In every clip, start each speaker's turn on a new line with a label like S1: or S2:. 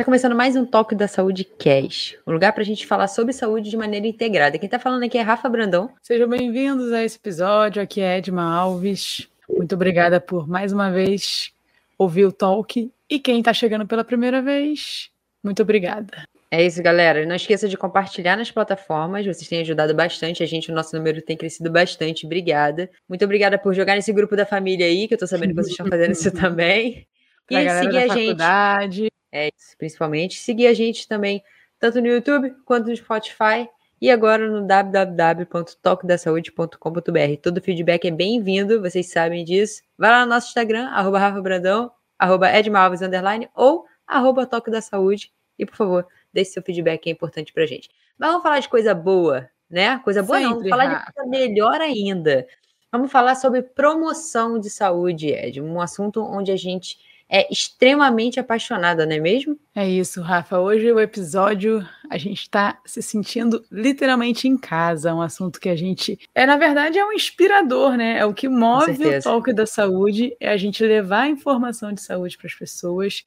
S1: Está começando mais um Toque da Saúde Cash, um lugar para a gente falar sobre saúde de maneira integrada. Quem está falando aqui é Rafa Brandão.
S2: Sejam bem-vindos a esse episódio. Aqui é Edma Alves. Muito obrigada por mais uma vez ouvir o Talk. E quem está chegando pela primeira vez, muito obrigada.
S1: É isso, galera. Não esqueça de compartilhar nas plataformas. Vocês têm ajudado bastante a gente. O nosso número tem crescido bastante. Obrigada. Muito obrigada por jogar nesse grupo da família aí, que eu tô sabendo que vocês estão fazendo isso também.
S2: Pra e seguir a gente.
S1: É isso, principalmente. Seguir a gente também, tanto no YouTube quanto no Spotify. E agora no www.toquedasaude.com.br. Todo feedback é bem-vindo, vocês sabem disso. Vai lá no nosso Instagram, arroba Rafa Brandão, arroba Edmalves, underline, ou arroba Toque da Saúde. E, por favor, deixe seu feedback, é importante pra gente. Mas vamos falar de coisa boa, né? Coisa boa Sempre, não, vamos falar Rafa. de coisa melhor ainda. Vamos falar sobre promoção de saúde, Ed. Um assunto onde a gente é extremamente apaixonada, não é mesmo?
S2: É isso, Rafa. Hoje o episódio a gente está se sentindo literalmente em casa, um assunto que a gente é na verdade é um inspirador, né? É o que move o toque da saúde, é a gente levar a informação de saúde para as pessoas,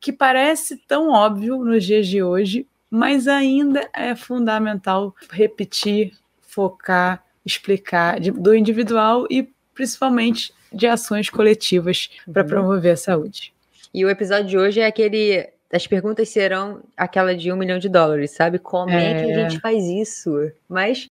S2: que parece tão óbvio nos dias de hoje, mas ainda é fundamental repetir, focar, explicar do individual e principalmente de ações coletivas para uhum. promover a saúde.
S1: E o episódio de hoje é aquele. As perguntas serão aquela de um milhão de dólares, sabe? Como é, é que a gente faz isso? Mas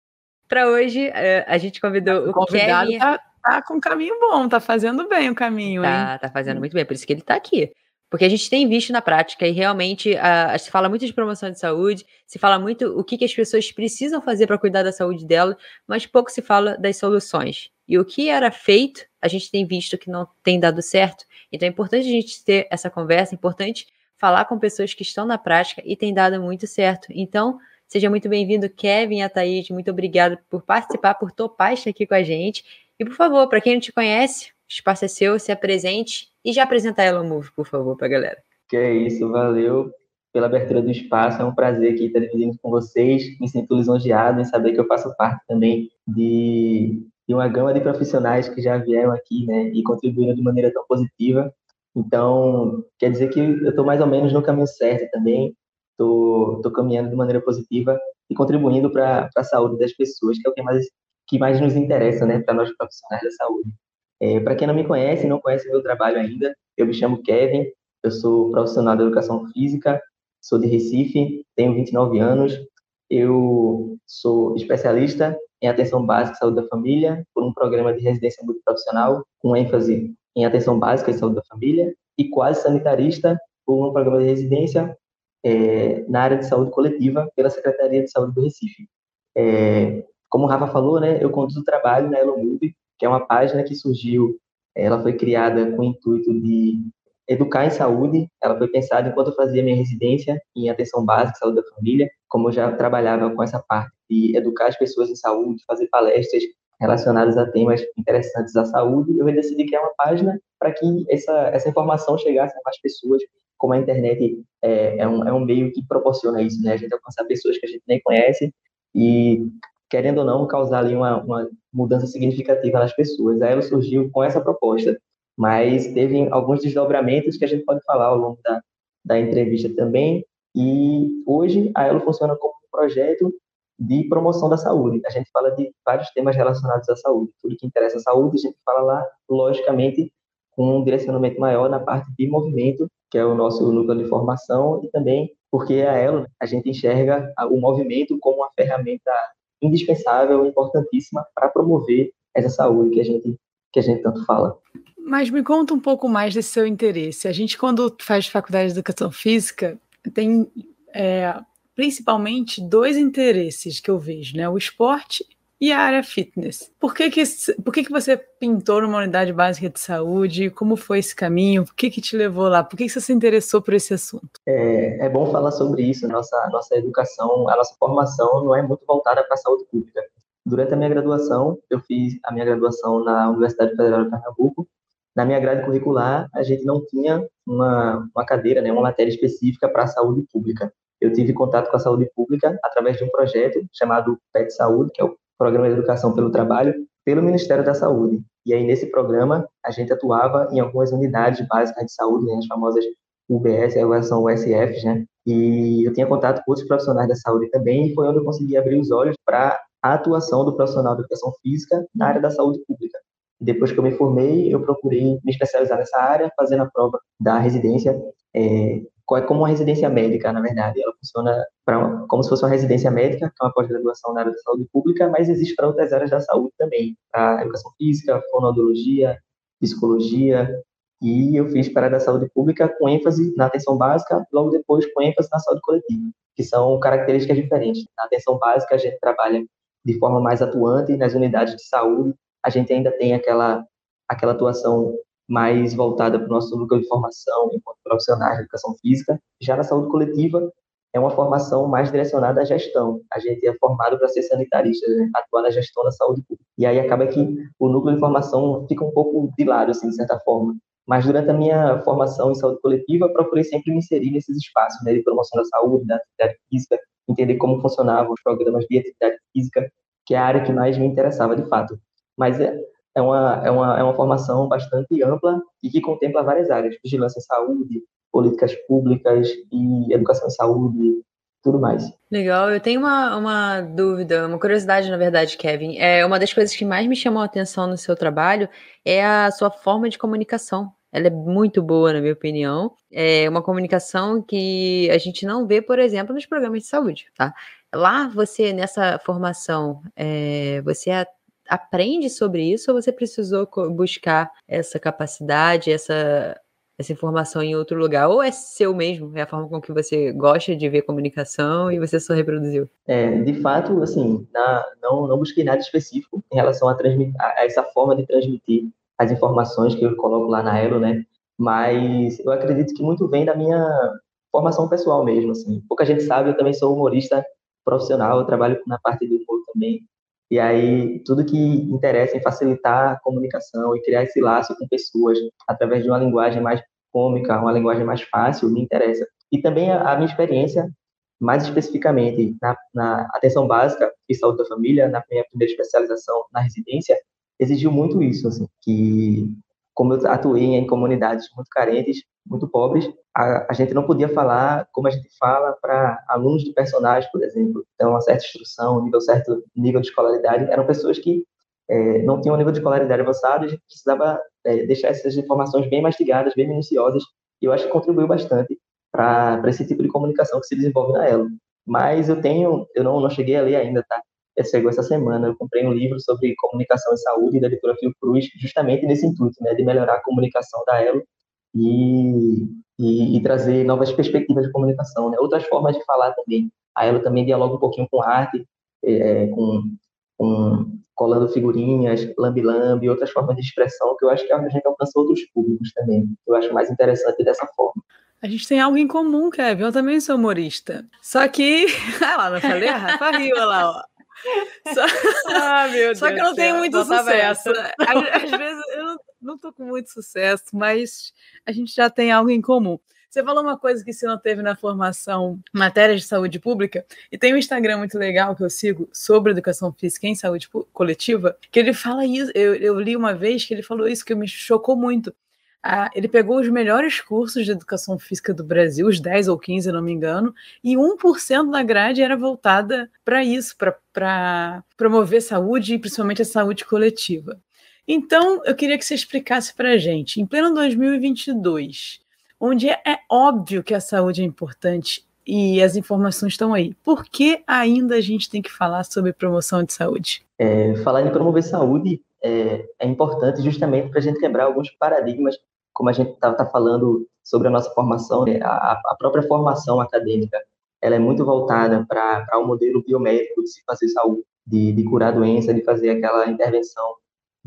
S1: para hoje é, a gente convidou o, o Kevin.
S2: Tá, tá com um caminho bom, tá fazendo bem o caminho,
S1: tá,
S2: hein?
S1: Tá fazendo muito bem, por isso que ele tá aqui. Porque a gente tem visto na prática e realmente uh, se fala muito de promoção de saúde, se fala muito o que, que as pessoas precisam fazer para cuidar da saúde dela, mas pouco se fala das soluções. E o que era feito, a gente tem visto que não tem dado certo. Então é importante a gente ter essa conversa, é importante falar com pessoas que estão na prática e tem dado muito certo. Então, seja muito bem-vindo, Kevin a Thaís. Muito obrigado por participar, por topar estar aqui com a gente. E, por favor, para quem não te conhece, o espaço é seu, se apresente e já apresenta ela Move, por favor, para a galera.
S3: Que é isso, valeu pela abertura do espaço. É um prazer aqui estar dividindo com vocês. Me sinto lisonjeado em saber que eu faço parte também de, de uma gama de profissionais que já vieram aqui né, e contribuíram de maneira tão positiva. Então, quer dizer que eu estou mais ou menos no caminho certo também. Estou caminhando de maneira positiva e contribuindo para a saúde das pessoas, que é o que mais, que mais nos interessa né, para nós profissionais da saúde. É, Para quem não me conhece, não conhece meu trabalho ainda, eu me chamo Kevin, eu sou profissional de educação física, sou de Recife, tenho 29 anos, eu sou especialista em atenção básica e saúde da família por um programa de residência multiprofissional com ênfase em atenção básica e saúde da família e quase sanitarista por um programa de residência é, na área de saúde coletiva pela Secretaria de Saúde do Recife. É, como o Rafa falou, né, eu conduzo o trabalho na Elomove, que é uma página que surgiu, ela foi criada com o intuito de educar em saúde. Ela foi pensada enquanto eu fazia minha residência em atenção básica, saúde da família, como eu já trabalhava com essa parte de educar as pessoas em saúde, fazer palestras relacionadas a temas interessantes à saúde, eu decidi criar uma página para que essa, essa informação chegasse a mais pessoas, como a internet é, é, um, é um meio que proporciona isso, né? A gente alcançar pessoas que a gente nem conhece e querendo ou não, causar ali uma, uma mudança significativa nas pessoas. Aí ela surgiu com essa proposta, mas teve alguns desdobramentos que a gente pode falar ao longo da, da entrevista também. E hoje a Elo funciona como um projeto de promoção da saúde. A gente fala de vários temas relacionados à saúde. Tudo que interessa à saúde, a gente fala lá, logicamente, com um direcionamento maior na parte de movimento, que é o nosso núcleo de formação, e também porque a Elo, a gente enxerga o movimento como uma ferramenta indispensável, importantíssima para promover essa saúde que a gente que a gente tanto fala.
S2: Mas me conta um pouco mais desse seu interesse. A gente, quando faz faculdade de educação física, tem é, principalmente dois interesses que eu vejo, né? O esporte e a área fitness. Por que que, por que que você pintou numa unidade básica de saúde? Como foi esse caminho? Por que que te levou lá? Por que que você se interessou por esse assunto?
S3: É, é bom falar sobre isso. Nossa, nossa educação, a nossa formação não é muito voltada para a saúde pública. Durante a minha graduação, eu fiz a minha graduação na Universidade Federal de Pernambuco. Na minha grade curricular, a gente não tinha uma, uma cadeira, né, uma matéria específica para a saúde pública. Eu tive contato com a saúde pública através de um projeto chamado PET Saúde, que é o Programa de Educação pelo Trabalho, pelo Ministério da Saúde. E aí, nesse programa, a gente atuava em algumas unidades básicas de saúde, né, as famosas UBS, agora são USFs, né? E eu tinha contato com outros profissionais da saúde também, e foi onde eu consegui abrir os olhos para a atuação do profissional de educação física na área da saúde pública. Depois que eu me formei, eu procurei me especializar nessa área, fazendo a prova da residência, é, é como uma residência médica, na verdade. Ela funciona pra, como se fosse uma residência médica, que é uma pós-graduação na área da saúde pública, mas existe para outras áreas da saúde também, para educação física, fonoaudiologia, psicologia, e eu fiz para a da saúde pública com ênfase na atenção básica, logo depois com ênfase na saúde coletiva, que são características diferentes. Na atenção básica, a gente trabalha de forma mais atuante nas unidades de saúde, a gente ainda tem aquela, aquela atuação mais voltada para o nosso núcleo de formação enquanto profissionais de educação física. Já na saúde coletiva, é uma formação mais direcionada à gestão. A gente é formado para ser sanitarista, né? atuar na gestão da saúde pública. E aí acaba que o núcleo de formação fica um pouco de lado, assim, de certa forma. Mas durante a minha formação em saúde coletiva, procurei sempre me inserir nesses espaços né, de promoção da saúde, da atividade física, entender como funcionavam os programas de atividade física, que é a área que mais me interessava de fato. Mas é, é uma, é uma, é uma formação bastante ampla e que contempla várias áreas: vigilância em saúde, políticas públicas e educação em saúde, tudo mais.
S1: Legal, eu tenho uma, uma dúvida, uma curiosidade, na verdade, Kevin. É uma das coisas que mais me chamou a atenção no seu trabalho é a sua forma de comunicação. Ela é muito boa, na minha opinião. É uma comunicação que a gente não vê, por exemplo, nos programas de saúde, tá? Lá, você, nessa formação, é, você aprende sobre isso ou você precisou buscar essa capacidade, essa, essa informação em outro lugar? Ou é seu mesmo? É a forma com que você gosta de ver comunicação e você só reproduziu?
S3: É, de fato, assim, na, não, não busquei nada específico em relação a, a essa forma de transmitir as informações que eu coloco lá na Elo, né? Mas eu acredito que muito vem da minha formação pessoal mesmo, assim. Pouca gente sabe, eu também sou humorista profissional, eu trabalho na parte do humor também. E aí, tudo que interessa em facilitar a comunicação e criar esse laço com pessoas através de uma linguagem mais cômica, uma linguagem mais fácil, me interessa. E também a, minha experiência, mais especificamente na, na, atenção básica e saúde da família, na minha primeira especialização na residência, exigiu muito isso, assim, que como eu atuei em comunidades muito carentes, muito pobres, a, a gente não podia falar como a gente fala para alunos de personagens, por exemplo. Então, uma certa instrução, um nível certo nível de escolaridade, eram pessoas que é, não tinham um nível de escolaridade avançado a gente precisava é, deixar essas informações bem mastigadas, bem minuciosas, e eu acho que contribuiu bastante para esse tipo de comunicação que se desenvolve na Elo. Mas eu tenho, eu não, não cheguei a ler ainda, tá? chegou essa semana. Eu comprei um livro sobre comunicação e saúde da editora Fiocruz, justamente nesse intuito, né, de melhorar a comunicação da Elo e, e, e trazer novas perspectivas de comunicação, né, outras formas de falar também. A Elo também dialoga um pouquinho com arte, é, com, com colando figurinhas, lambi-lambi, outras formas de expressão que eu acho que a gente alcança outros públicos também. Eu acho mais interessante dessa forma.
S2: A gente tem algo em comum, Kevin. Eu também sou humorista. Só que. Ah lá, não falei? A Rafa riu lá, ó. Só, ah, Só que eu não tenho muito sucesso. Às, às, vezes eu não, não tô com muito sucesso, mas a gente já tem algo em comum. Você falou uma coisa que você não teve na formação matérias de saúde pública, e tem um Instagram muito legal que eu sigo sobre educação física em saúde coletiva, que ele fala isso. Eu, eu li uma vez que ele falou isso, que me chocou muito ah, ele pegou os melhores cursos de educação física do Brasil, os 10 ou 15, não me engano, e 1% da grade era voltada para isso, para promover saúde e principalmente a saúde coletiva. Então, eu queria que você explicasse para a gente, em pleno 2022, onde é, é óbvio que a saúde é importante e as informações estão aí. Por que ainda a gente tem que falar sobre promoção de saúde?
S3: É, falar em promover saúde é, é importante justamente para a gente quebrar alguns paradigmas, como a gente está tá falando sobre a nossa formação, né? a, a, própria formação acadêmica, ela é muito voltada para o um modelo biomédico de se fazer saúde, de, de curar a doença, de fazer aquela intervenção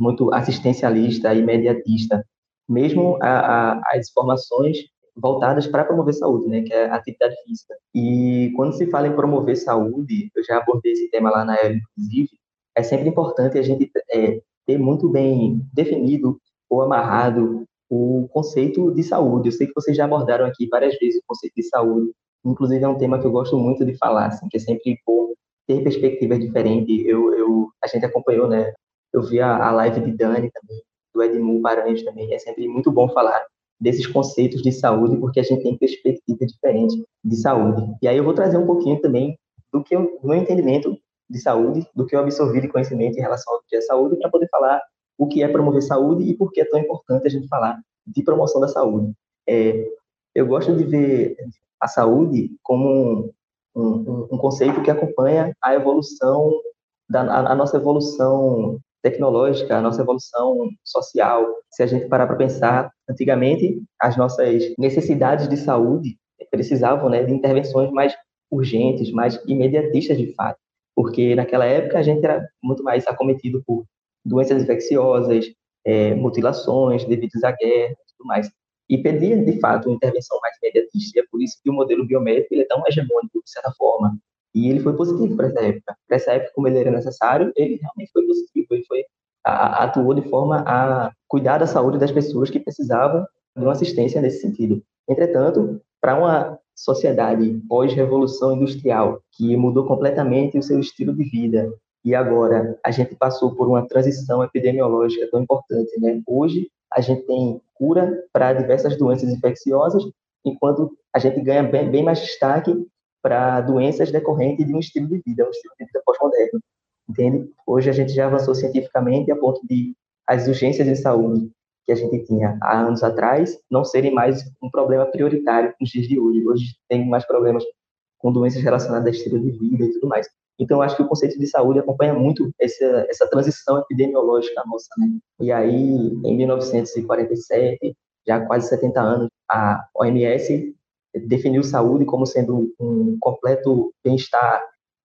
S3: muito assistencialista, imediatista, mesmo a, a, as formações voltadas para promover saúde, né, que é atividade física. E quando se fala em promover saúde, eu já abordei esse tema lá na EL, inclusive, é sempre importante a gente é, ter muito bem definido ou amarrado o conceito de saúde. Eu sei que vocês já abordaram aqui várias vezes o conceito de saúde, inclusive é um tema que eu gosto muito de falar, assim, que é sempre bom ter perspectivas diferentes. Eu, eu, a gente acompanhou, né? Eu vi a, a live de Dani também, do Edmundo Paranhos também. É sempre muito bom falar desses conceitos de saúde, porque a gente tem perspectiva diferente de saúde. E aí eu vou trazer um pouquinho também do que eu, meu entendimento de saúde, do que eu absorvi de conhecimento em relação ao que é saúde, para poder falar o que é promover saúde e por que é tão importante a gente falar de promoção da saúde. É, eu gosto de ver a saúde como um, um, um conceito que acompanha a evolução, da, a, a nossa evolução tecnológica, a nossa evolução social. Se a gente parar para pensar, antigamente as nossas necessidades de saúde precisavam né, de intervenções mais urgentes, mais imediatistas de fato, porque naquela época a gente era muito mais acometido por doenças infecciosas, é, mutilações devidas à guerra e tudo mais. E pedia, de fato, uma intervenção mais imediatista, e é por isso que o modelo biomédico ele é tão hegemônico, de certa forma, e ele foi positivo para essa época. Para essa época, como ele era necessário, ele realmente foi positivo. Ele foi, atuou de forma a cuidar da saúde das pessoas que precisavam de uma assistência nesse sentido. Entretanto, para uma sociedade pós-revolução industrial, que mudou completamente o seu estilo de vida, e agora a gente passou por uma transição epidemiológica tão importante, né? Hoje a gente tem cura para diversas doenças infecciosas, enquanto a gente ganha bem, bem mais destaque para doenças decorrentes de um estilo de vida, um estilo de vida pós-moderno, entende? Hoje a gente já avançou cientificamente a ponto de as urgências de saúde que a gente tinha há anos atrás não serem mais um problema prioritário nos dias de hoje. Hoje tem mais problemas com doenças relacionadas a estilo de vida e tudo mais. Então, acho que o conceito de saúde acompanha muito essa, essa transição epidemiológica nossa, né? E aí, em 1947, já há quase 70 anos, a OMS definiu saúde como sendo um completo bem-estar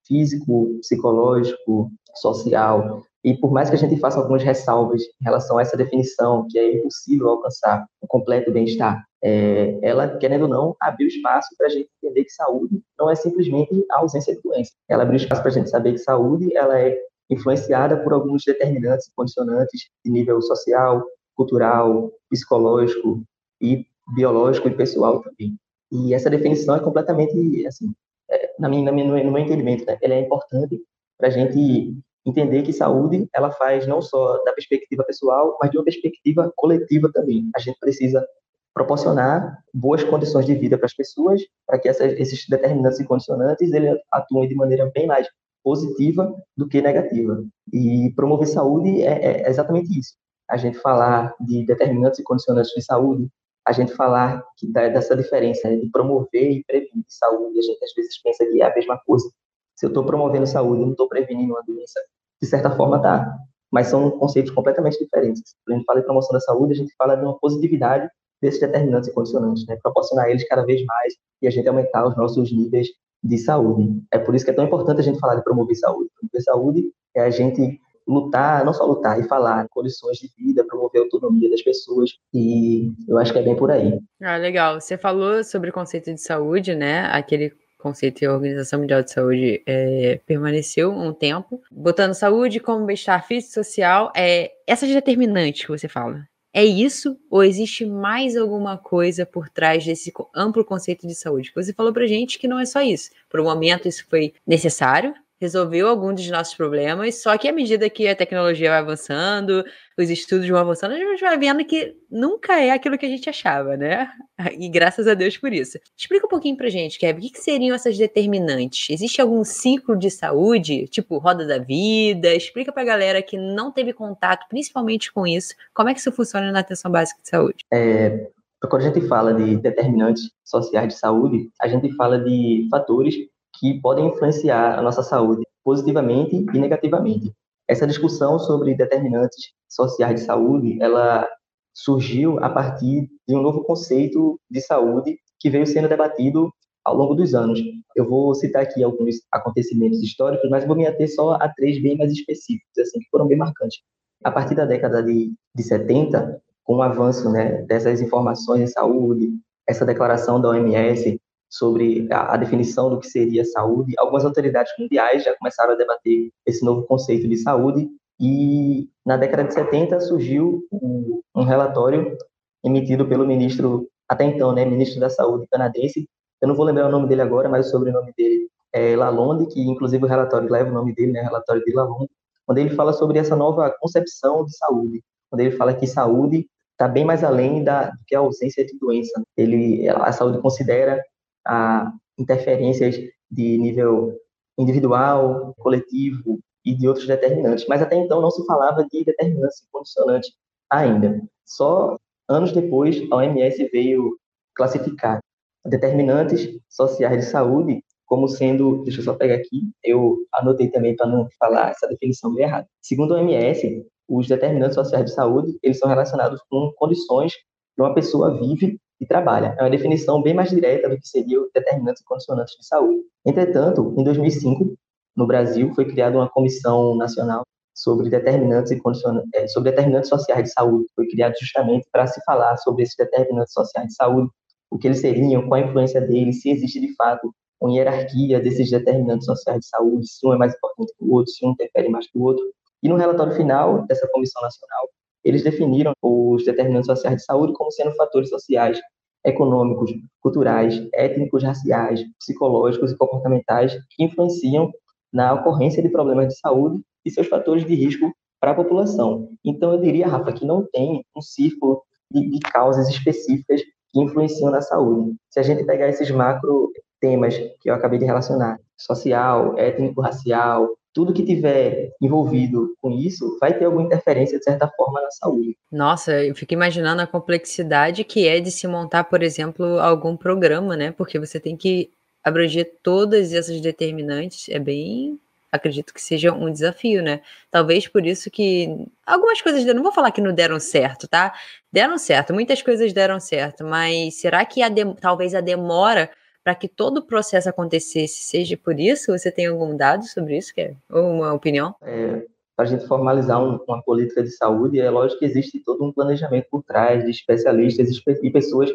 S3: físico, psicológico, social. E por mais que a gente faça algumas ressalvas em relação a essa definição, que é impossível alcançar o completo bem-estar, é, ela, querendo ou não, abriu espaço para a gente entender que saúde não é simplesmente a ausência de doença. Ela abriu espaço para a gente saber que saúde ela é influenciada por alguns determinantes, condicionantes de nível social, cultural, psicológico e biológico e pessoal também. E essa definição é completamente, assim, é, na minha, na minha, no meu entendimento, né, ela é importante para a gente entender que saúde ela faz não só da perspectiva pessoal, mas de uma perspectiva coletiva também. A gente precisa proporcionar boas condições de vida para as pessoas, para que essas, esses determinantes e condicionantes ele atuem de maneira bem mais positiva do que negativa. E promover saúde é, é exatamente isso. A gente falar de determinantes e condicionantes de saúde a gente falar que dessa diferença né, de promover e prevenir saúde. A gente às vezes pensa que é a mesma coisa. Se eu estou promovendo saúde, eu não estou prevenindo uma doença, de certa forma tá. Mas são conceitos completamente diferentes. Quando a gente fala de promoção da saúde, a gente fala de uma positividade desses determinantes e condicionantes, né? proporcionar eles cada vez mais e a gente aumentar os nossos níveis de saúde. É por isso que é tão importante a gente falar de promover saúde. Promover saúde é a gente lutar, não só lutar, e falar condições de vida, promover a autonomia das pessoas, e eu acho que é bem por aí.
S1: Ah, legal. Você falou sobre o conceito de saúde, né? Aquele conceito e a Organização Mundial de Saúde é, permaneceu um tempo, botando saúde como bem-estar físico e social. É, essas determinantes que você fala, é isso ou existe mais alguma coisa por trás desse amplo conceito de saúde? Você falou pra gente que não é só isso. Por um momento isso foi necessário, resolveu algum dos nossos problemas, só que à medida que a tecnologia vai avançando, os estudos vão avançando, a gente vai vendo que nunca é aquilo que a gente achava, né? E graças a Deus por isso. Explica um pouquinho pra gente, Kevin, o que, seriam essas determinantes? Existe algum ciclo de saúde, tipo roda da vida? Explica pra galera que não teve contato, principalmente com isso, como é que isso funciona na atenção básica de saúde?
S3: É, quando a gente fala de determinantes sociais de saúde, a gente fala de fatores que podem influenciar a nossa saúde positivamente e negativamente. Essa discussão sobre determinantes sociais de saúde, ela surgiu a partir de um novo conceito de saúde que veio sendo debatido ao longo dos anos. Eu vou citar aqui alguns acontecimentos históricos, mas vou me ater só a três bem mais específicos, assim, que foram bem marcantes. A partir da década de, de 70, com o avanço né, dessas informações em saúde, essa declaração da OMS sobre a, a, definição do que seria saúde. Algumas autoridades mundiais já começaram a debater esse novo conceito de saúde e na década de 70 surgiu um, relatório emitido pelo ministro até então, né, ministro da Saúde canadense. Eu não vou lembrar o nome dele agora, mas o sobrenome dele é Lalonde, que inclusive o relatório leva o nome dele, né, relatório de Lalonde, onde ele fala sobre essa nova concepção de saúde, onde ele fala que saúde está bem mais além da do que a ausência de doença. Ele, a saúde considera a interferências de nível individual, coletivo e de outros determinantes, mas até então não se falava de determinante condicionante ainda. Só anos depois a OMS veio classificar determinantes sociais de saúde como sendo, deixa eu só pegar aqui, eu anotei também para não falar essa definição bem errada. Segundo a OMS, os determinantes sociais de saúde, eles são relacionados com condições que uma pessoa vive e trabalha. É uma definição bem mais direta do que seria os determinantes e condicionantes de saúde. Entretanto, em 2005, no Brasil, foi criada uma comissão nacional sobre determinantes e condicionantes, é, sobre determinantes sociais de saúde. Foi criado justamente para se falar sobre esses determinantes sociais de saúde, o que eles seriam, qual a influência deles, se existe de fato uma hierarquia desses determinantes sociais de saúde, se um é mais importante que o outro, se um interfere mais que o outro. E no relatório final dessa comissão nacional, eles definiram os determinantes sociais de saúde como sendo fatores sociais, econômicos, culturais, étnicos, raciais, psicológicos e comportamentais que influenciam na ocorrência de problemas de saúde e seus fatores de risco para a população. Então, eu diria, Rafa, que não tem um círculo de, de causas específicas que influenciam na saúde. Se a gente pegar esses macro temas que eu acabei de relacionar, social, étnico-racial, tudo que tiver envolvido com isso vai ter alguma interferência, de certa forma, na saúde.
S1: Nossa, eu fico imaginando a complexidade que é de se montar, por exemplo, algum programa, né? Porque você tem que abranger todas essas determinantes. É bem. Acredito que seja um desafio, né? Talvez por isso que algumas coisas, não vou falar que não deram certo, tá? Deram certo, muitas coisas deram certo, mas será que a de... talvez a demora para que todo o processo acontecesse seja por isso? Você tem algum dado sobre isso, Kevin? Ou uma opinião?
S3: É, para a gente formalizar um, uma política de saúde, é lógico que existe todo um planejamento por trás de especialistas e pessoas,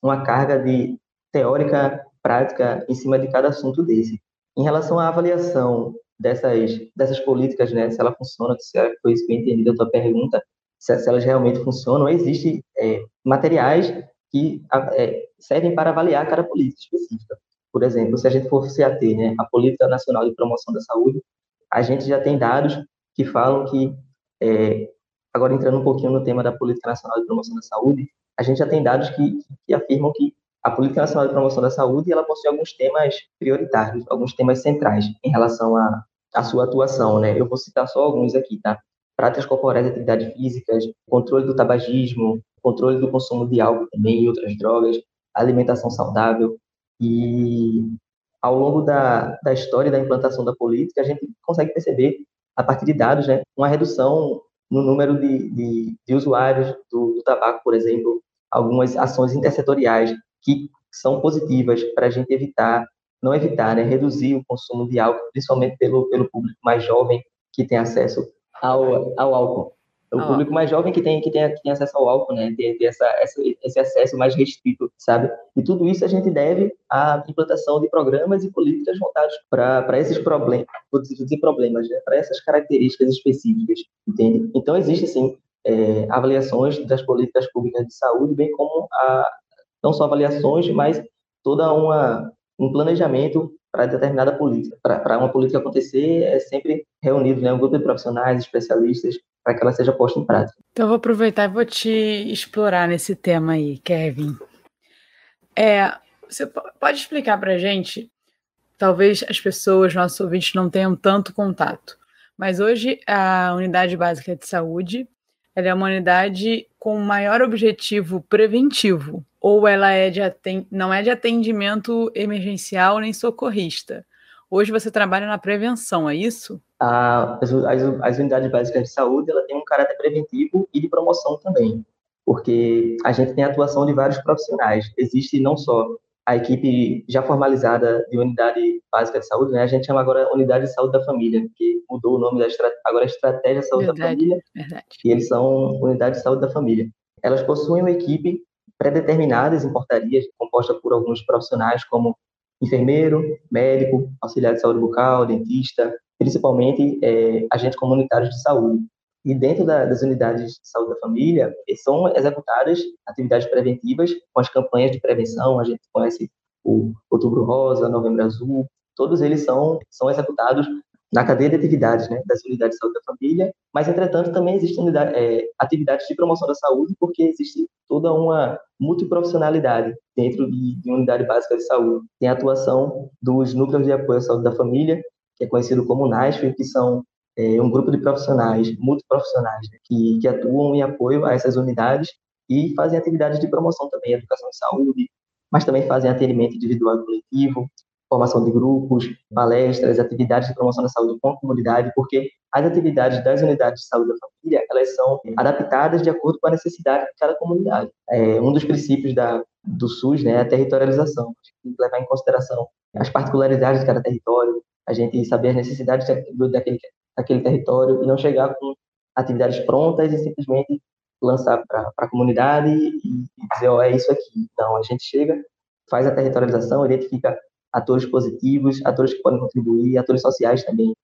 S3: uma carga de teórica, prática em cima de cada assunto desse. Em relação à avaliação dessas, dessas políticas, né, se ela funciona, se foi isso que eu entendi da tua pergunta, se, se elas realmente funcionam, existem é, materiais que é, servem para avaliar cada política específica. Por exemplo, se a gente for se ater né, a Política Nacional de Promoção da Saúde, a gente já tem dados que falam que, é, agora entrando um pouquinho no tema da Política Nacional de Promoção da Saúde, a gente já tem dados que, que afirmam que a Política Nacional de Promoção da Saúde ela possui alguns temas prioritários, alguns temas centrais em relação à, à sua atuação. Né? Eu vou citar só alguns aqui, tá? Práticas corporais de atividades físicas, controle do tabagismo, controle do consumo de álcool também e outras drogas, alimentação saudável. E ao longo da, da história da implantação da política, a gente consegue perceber, a partir de dados, né, uma redução no número de, de, de usuários do, do, tabaco, por exemplo, algumas ações intersetoriais que são positivas para a gente evitar, não evitar, né, reduzir o consumo de álcool, principalmente pelo, pelo público mais jovem que tem acesso ao, ao álcool. O ah. público mais jovem que tem, que tem, que tem acesso ao álcool, né? Tem, tem essa, essa, esse acesso mais restrito, sabe? E tudo isso a gente deve à implantação de programas e políticas voltados para esses problemas, dizer problemas, né? Para essas características específicas, entende? Então, existe, sim, é, avaliações das políticas públicas de saúde, bem como a, não só avaliações, mas toda uma um planejamento para determinada política. Para uma política acontecer, é sempre reunido né, um grupo de profissionais, especialistas, para que ela seja posta em prática.
S2: Então, vou aproveitar e vou te explorar nesse tema aí, Kevin. É, você pode explicar para a gente? Talvez as pessoas, nossos ouvintes, não tenham tanto contato, mas hoje a Unidade Básica de Saúde ela é uma unidade com maior objetivo preventivo, ou ela é de não é de atendimento emergencial nem socorrista. Hoje você trabalha na prevenção, é isso?
S3: as, as, as, unidades básicas de saúde ela tem um caráter preventivo e de promoção também, porque a gente tem a atuação de vários profissionais. Existe não só a equipe já formalizada de unidade básica de saúde, né? A gente chama agora unidade de saúde da família, que mudou o nome da agora é estratégia de saúde verdade, da família. Verdade. E eles são unidade de saúde da família. Elas possuem uma equipe pré-determinadas em portarias, composta por alguns profissionais como enfermeiro, médico, auxiliar de saúde bucal, dentista, principalmente é, agentes comunitários de saúde. E dentro da, das unidades de saúde da família, são executadas atividades preventivas com as campanhas de prevenção. A gente conhece o Outubro Rosa, Novembro Azul, todos eles são, são executados na cadeia de atividades né, das unidades de saúde da família, mas, entretanto, também existem é, atividades de promoção da saúde, porque existe toda uma multiprofissionalidade dentro de, de unidade básica de saúde. Tem a atuação dos núcleos de apoio à saúde da família, que é conhecido como NASF, que são é, um grupo de profissionais, multiprofissionais, né, que, que atuam em apoio a essas unidades e fazem atividades de promoção também, educação e saúde, mas também fazem atendimento individual e coletivo, formação de grupos, palestras, atividades de promoção da saúde com a comunidade, porque as atividades das unidades de saúde da família, elas são adaptadas de acordo com a necessidade de cada comunidade. É, um dos princípios da, do SUS né, é a territorialização, tem que levar em consideração as particularidades de cada território, a gente saber as necessidades daquele, daquele território e não chegar com atividades prontas e simplesmente lançar para a comunidade e dizer, ó, oh, é isso aqui. Não, a gente chega, faz a territorialização, identifica atores positivos, atores que podem contribuir, atores sociais também.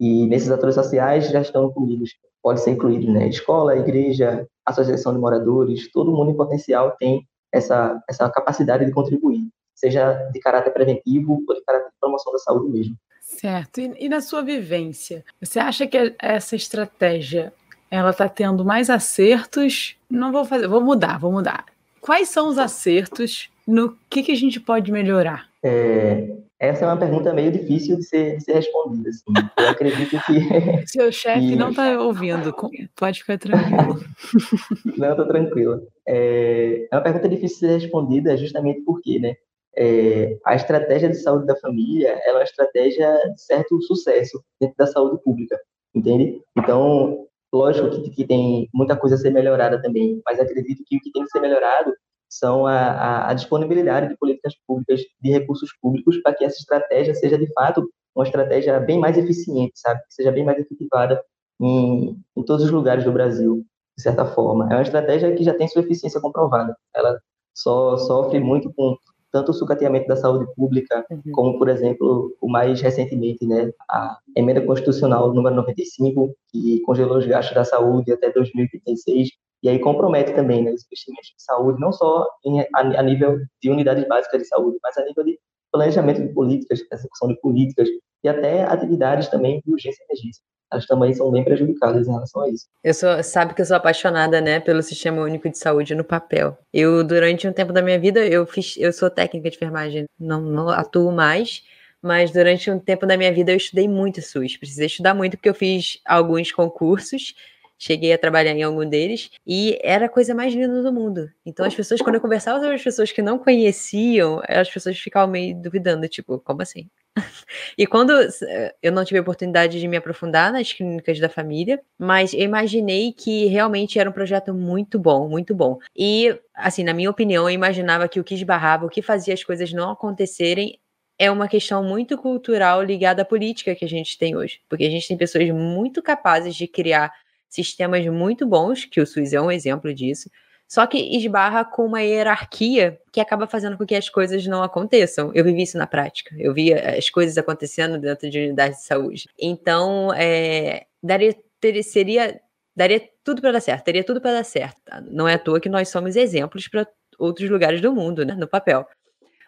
S3: E nesses atores sociais já estão incluídos, pode ser incluído, né? Escola, igreja, associação de moradores, todo mundo em potencial tem essa, essa capacidade de contribuir, seja de caráter preventivo ou de caráter de promoção da saúde mesmo.
S2: Certo. E, e na sua vivência, você acha que essa estratégia ela está tendo mais acertos? Não vou fazer, vou mudar, vou mudar. Quais são os acertos? No que, que a gente pode melhorar?
S3: É, essa é uma pergunta meio difícil de ser, de ser respondida. Assim. Eu acredito que.
S2: Seu chefe não está ouvindo, pode ficar tranquilo.
S3: Não, estou tranquilo. É, é uma pergunta difícil de ser respondida justamente porque, né? É, a estratégia de saúde da família é uma estratégia de certo sucesso dentro da saúde pública, entende? Então, lógico que, que tem muita coisa a ser melhorada também, mas acredito que o que tem que ser melhorado são a, a, a disponibilidade de políticas públicas, de recursos públicos, para que essa estratégia seja, de fato, uma estratégia bem mais eficiente, sabe? Que seja bem mais efetivada em, em todos os lugares do Brasil, de certa forma. É uma estratégia que já tem sua eficiência comprovada. Ela só sofre muito com tanto o sucateamento da saúde pública, uhum. como, por exemplo, o mais recentemente, né, a emenda constitucional número 95, que congelou os gastos da saúde até 2036, e aí compromete também né, os investimentos de saúde, não só em, a, a, nível de unidades básicas de saúde, mas a nível de planejamento de políticas, execução de políticas e até atividades também de urgência e emergência. Elas também são bem prejudicadas em relação a isso.
S1: Eu sou, sabe que eu sou apaixonada, né, pelo Sistema Único de Saúde no papel. Eu durante um tempo da minha vida eu fiz, eu sou técnica de enfermagem, não, não atuo mais, mas durante um tempo da minha vida eu estudei muito SUS. Precisei estudar muito porque eu fiz alguns concursos cheguei a trabalhar em algum deles e era a coisa mais linda do mundo. Então as pessoas, quando eu conversava com as pessoas que não conheciam, as pessoas ficavam meio duvidando, tipo, como assim? e quando eh, eu não tive a oportunidade de me aprofundar nas clínicas da família, mas eu imaginei que realmente era um projeto muito bom, muito bom. E, assim, na minha opinião, eu imaginava que o que esbarrava, o que fazia as coisas não acontecerem é uma questão muito cultural ligada à política que a gente tem hoje. Porque a gente tem pessoas muito capazes de criar sistemas muito bons, que o SUS é um exemplo disso, só que esbarra com uma hierarquia que acaba fazendo com que as coisas não aconteçam. Eu vivi isso na prática, eu via as coisas acontecendo dentro de unidades de saúde. Então, é, daria, ter, seria, daria tudo para dar certo, teria tudo para dar certo. Não é à toa que nós somos exemplos para outros lugares do mundo, né, no papel.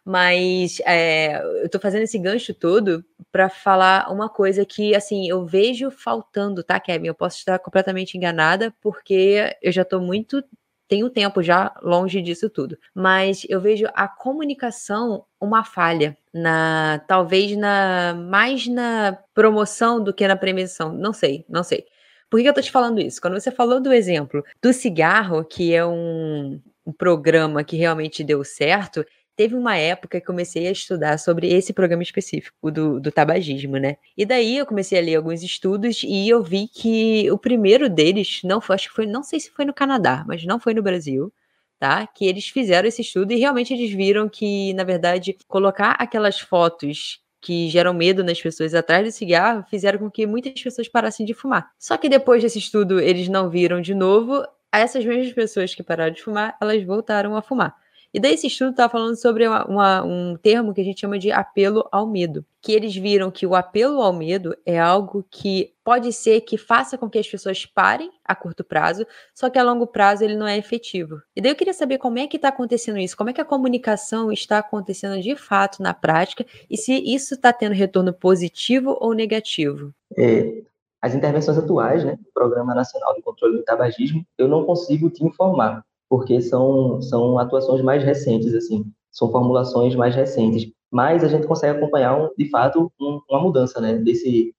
S1: Mas é, eu estou fazendo esse gancho todo para falar uma coisa que, assim, eu vejo faltando, tá, Kevin? Eu posso estar completamente enganada, porque eu já estou muito tenho tempo já longe disso tudo, mas eu vejo a comunicação uma falha na talvez na mais na promoção do que na prevenção, não sei, não sei. Por que eu tô te falando isso? Quando você falou do exemplo do cigarro, que é um, um programa que realmente deu certo, teve uma época que comecei a estudar sobre esse programa específico do, do tabagismo, né? E daí eu comecei a ler alguns estudos e eu vi que o primeiro deles não foi, acho que foi, não sei se foi no Canadá, mas não foi no Brasil, tá? Que eles fizeram esse estudo e realmente eles viram que, na verdade, colocar aquelas fotos que geram medo nas pessoas atrás do cigarro fizeram com que muitas pessoas parassem de fumar. Só que depois desse estudo eles não viram de novo, essas mesmas pessoas que pararam de fumar, elas voltaram a fumar. E daí esse estudo está falando sobre uma, uma, um termo que a gente chama de apelo ao medo, que eles viram que o apelo ao medo é algo que pode ser que faça com que as pessoas parem a curto prazo, só que a longo prazo ele não é efetivo. E daí eu queria saber como é que está acontecendo isso, como é que a comunicação está acontecendo de fato na prática e se isso está tendo retorno positivo ou negativo.
S3: É, as intervenções atuais, né, Programa Nacional de Controle do Tabagismo, eu não consigo te informar, porque são, são atuações mais recentes, assim, são formulações mais recentes. Mas a gente consegue acompanhar, um, de fato, um, uma mudança, né, desse,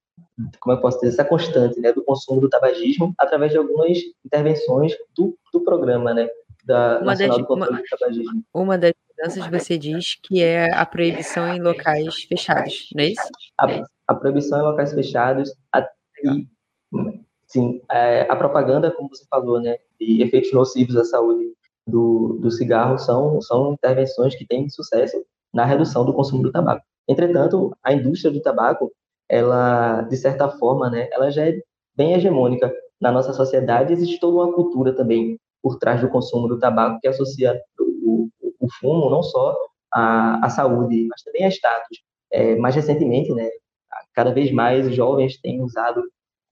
S3: como eu posso dizer, essa constante, né, do consumo do tabagismo através de algumas intervenções do, do programa, né, da uma Nacional das, do Controle
S1: uma, do Tabagismo. Uma das mudanças você diz que é a proibição em locais fechados, não é isso?
S3: A, a proibição em locais fechados a, e Sim, é, a propaganda, como você falou, né, de efeitos nocivos à saúde do, do cigarro são, são intervenções que têm sucesso na redução do consumo do tabaco. Entretanto, a indústria do tabaco, ela, de certa forma, né, ela já é bem hegemônica na nossa sociedade. Existe toda uma cultura também por trás do consumo do tabaco que associa o, o, o fumo não só à, à, saúde, mas também a status. É, mais recentemente, né, cada vez mais jovens têm usado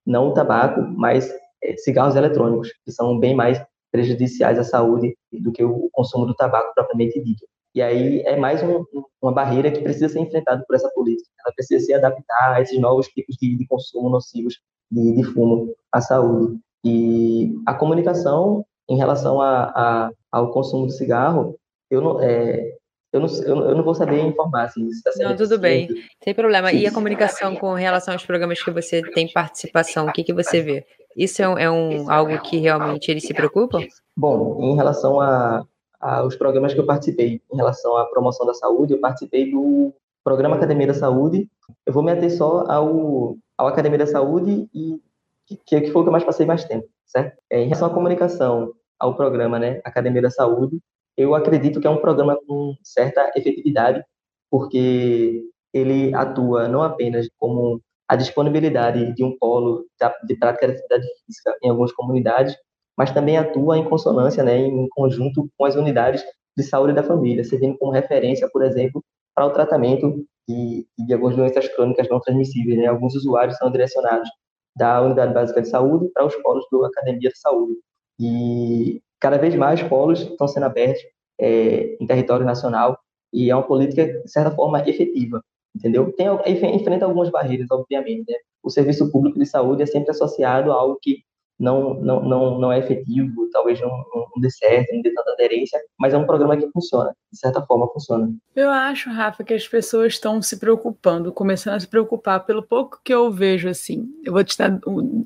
S3: não o tabaco, mas é, cigarros eletrônicos, que são bem mais prejudiciais à saúde do que o consumo do tabaco propriamente dito. E aí é mais um, uma barreira que precisa ser enfrentada por essa política. Ela precisa se adaptar a esses novos tipos de, de consumo nocivos de, de, fumo à saúde. E a comunicação em relação a, a, ao consumo de cigarro, eu não, é, eu não, eu não vou saber informar assim, se
S1: está Não, tudo bem, sem problema. E a comunicação com relação aos programas que você tem participação, o que, que você vê? Isso é, um, é um, algo que realmente eles se preocupam?
S3: Bom, em relação a, aos programas que eu participei, em relação à promoção da saúde, eu participei do programa Academia da Saúde. Eu vou me ater só ao, ao Academia da Saúde e que, que foi o que eu mais passei mais tempo, certo? É, em relação à comunicação, ao programa, né, Academia da Saúde, eu acredito que é um programa com certa efetividade, porque ele atua não apenas como a disponibilidade de um polo de prática de atividade física em algumas comunidades, mas também atua em consonância, né, em conjunto com as unidades de saúde da família, servindo como referência, por exemplo, para o tratamento de, de algumas doenças crônicas não transmissíveis. Né? Alguns usuários são direcionados da unidade básica de saúde para os polos da academia de saúde. E cada vez mais polos estão sendo abertos é, em território nacional e é uma política, de certa forma, efetiva, entendeu? Tem, enfrenta algumas barreiras, obviamente, né? O serviço público de saúde é sempre associado a algo que não, não, não, não é efetivo, talvez não, não dê certo, não dê tanta aderência, mas é um programa que funciona, de certa forma funciona.
S2: Eu acho, Rafa, que as pessoas estão se preocupando, começando a se preocupar pelo pouco que eu vejo assim. Eu vou te dar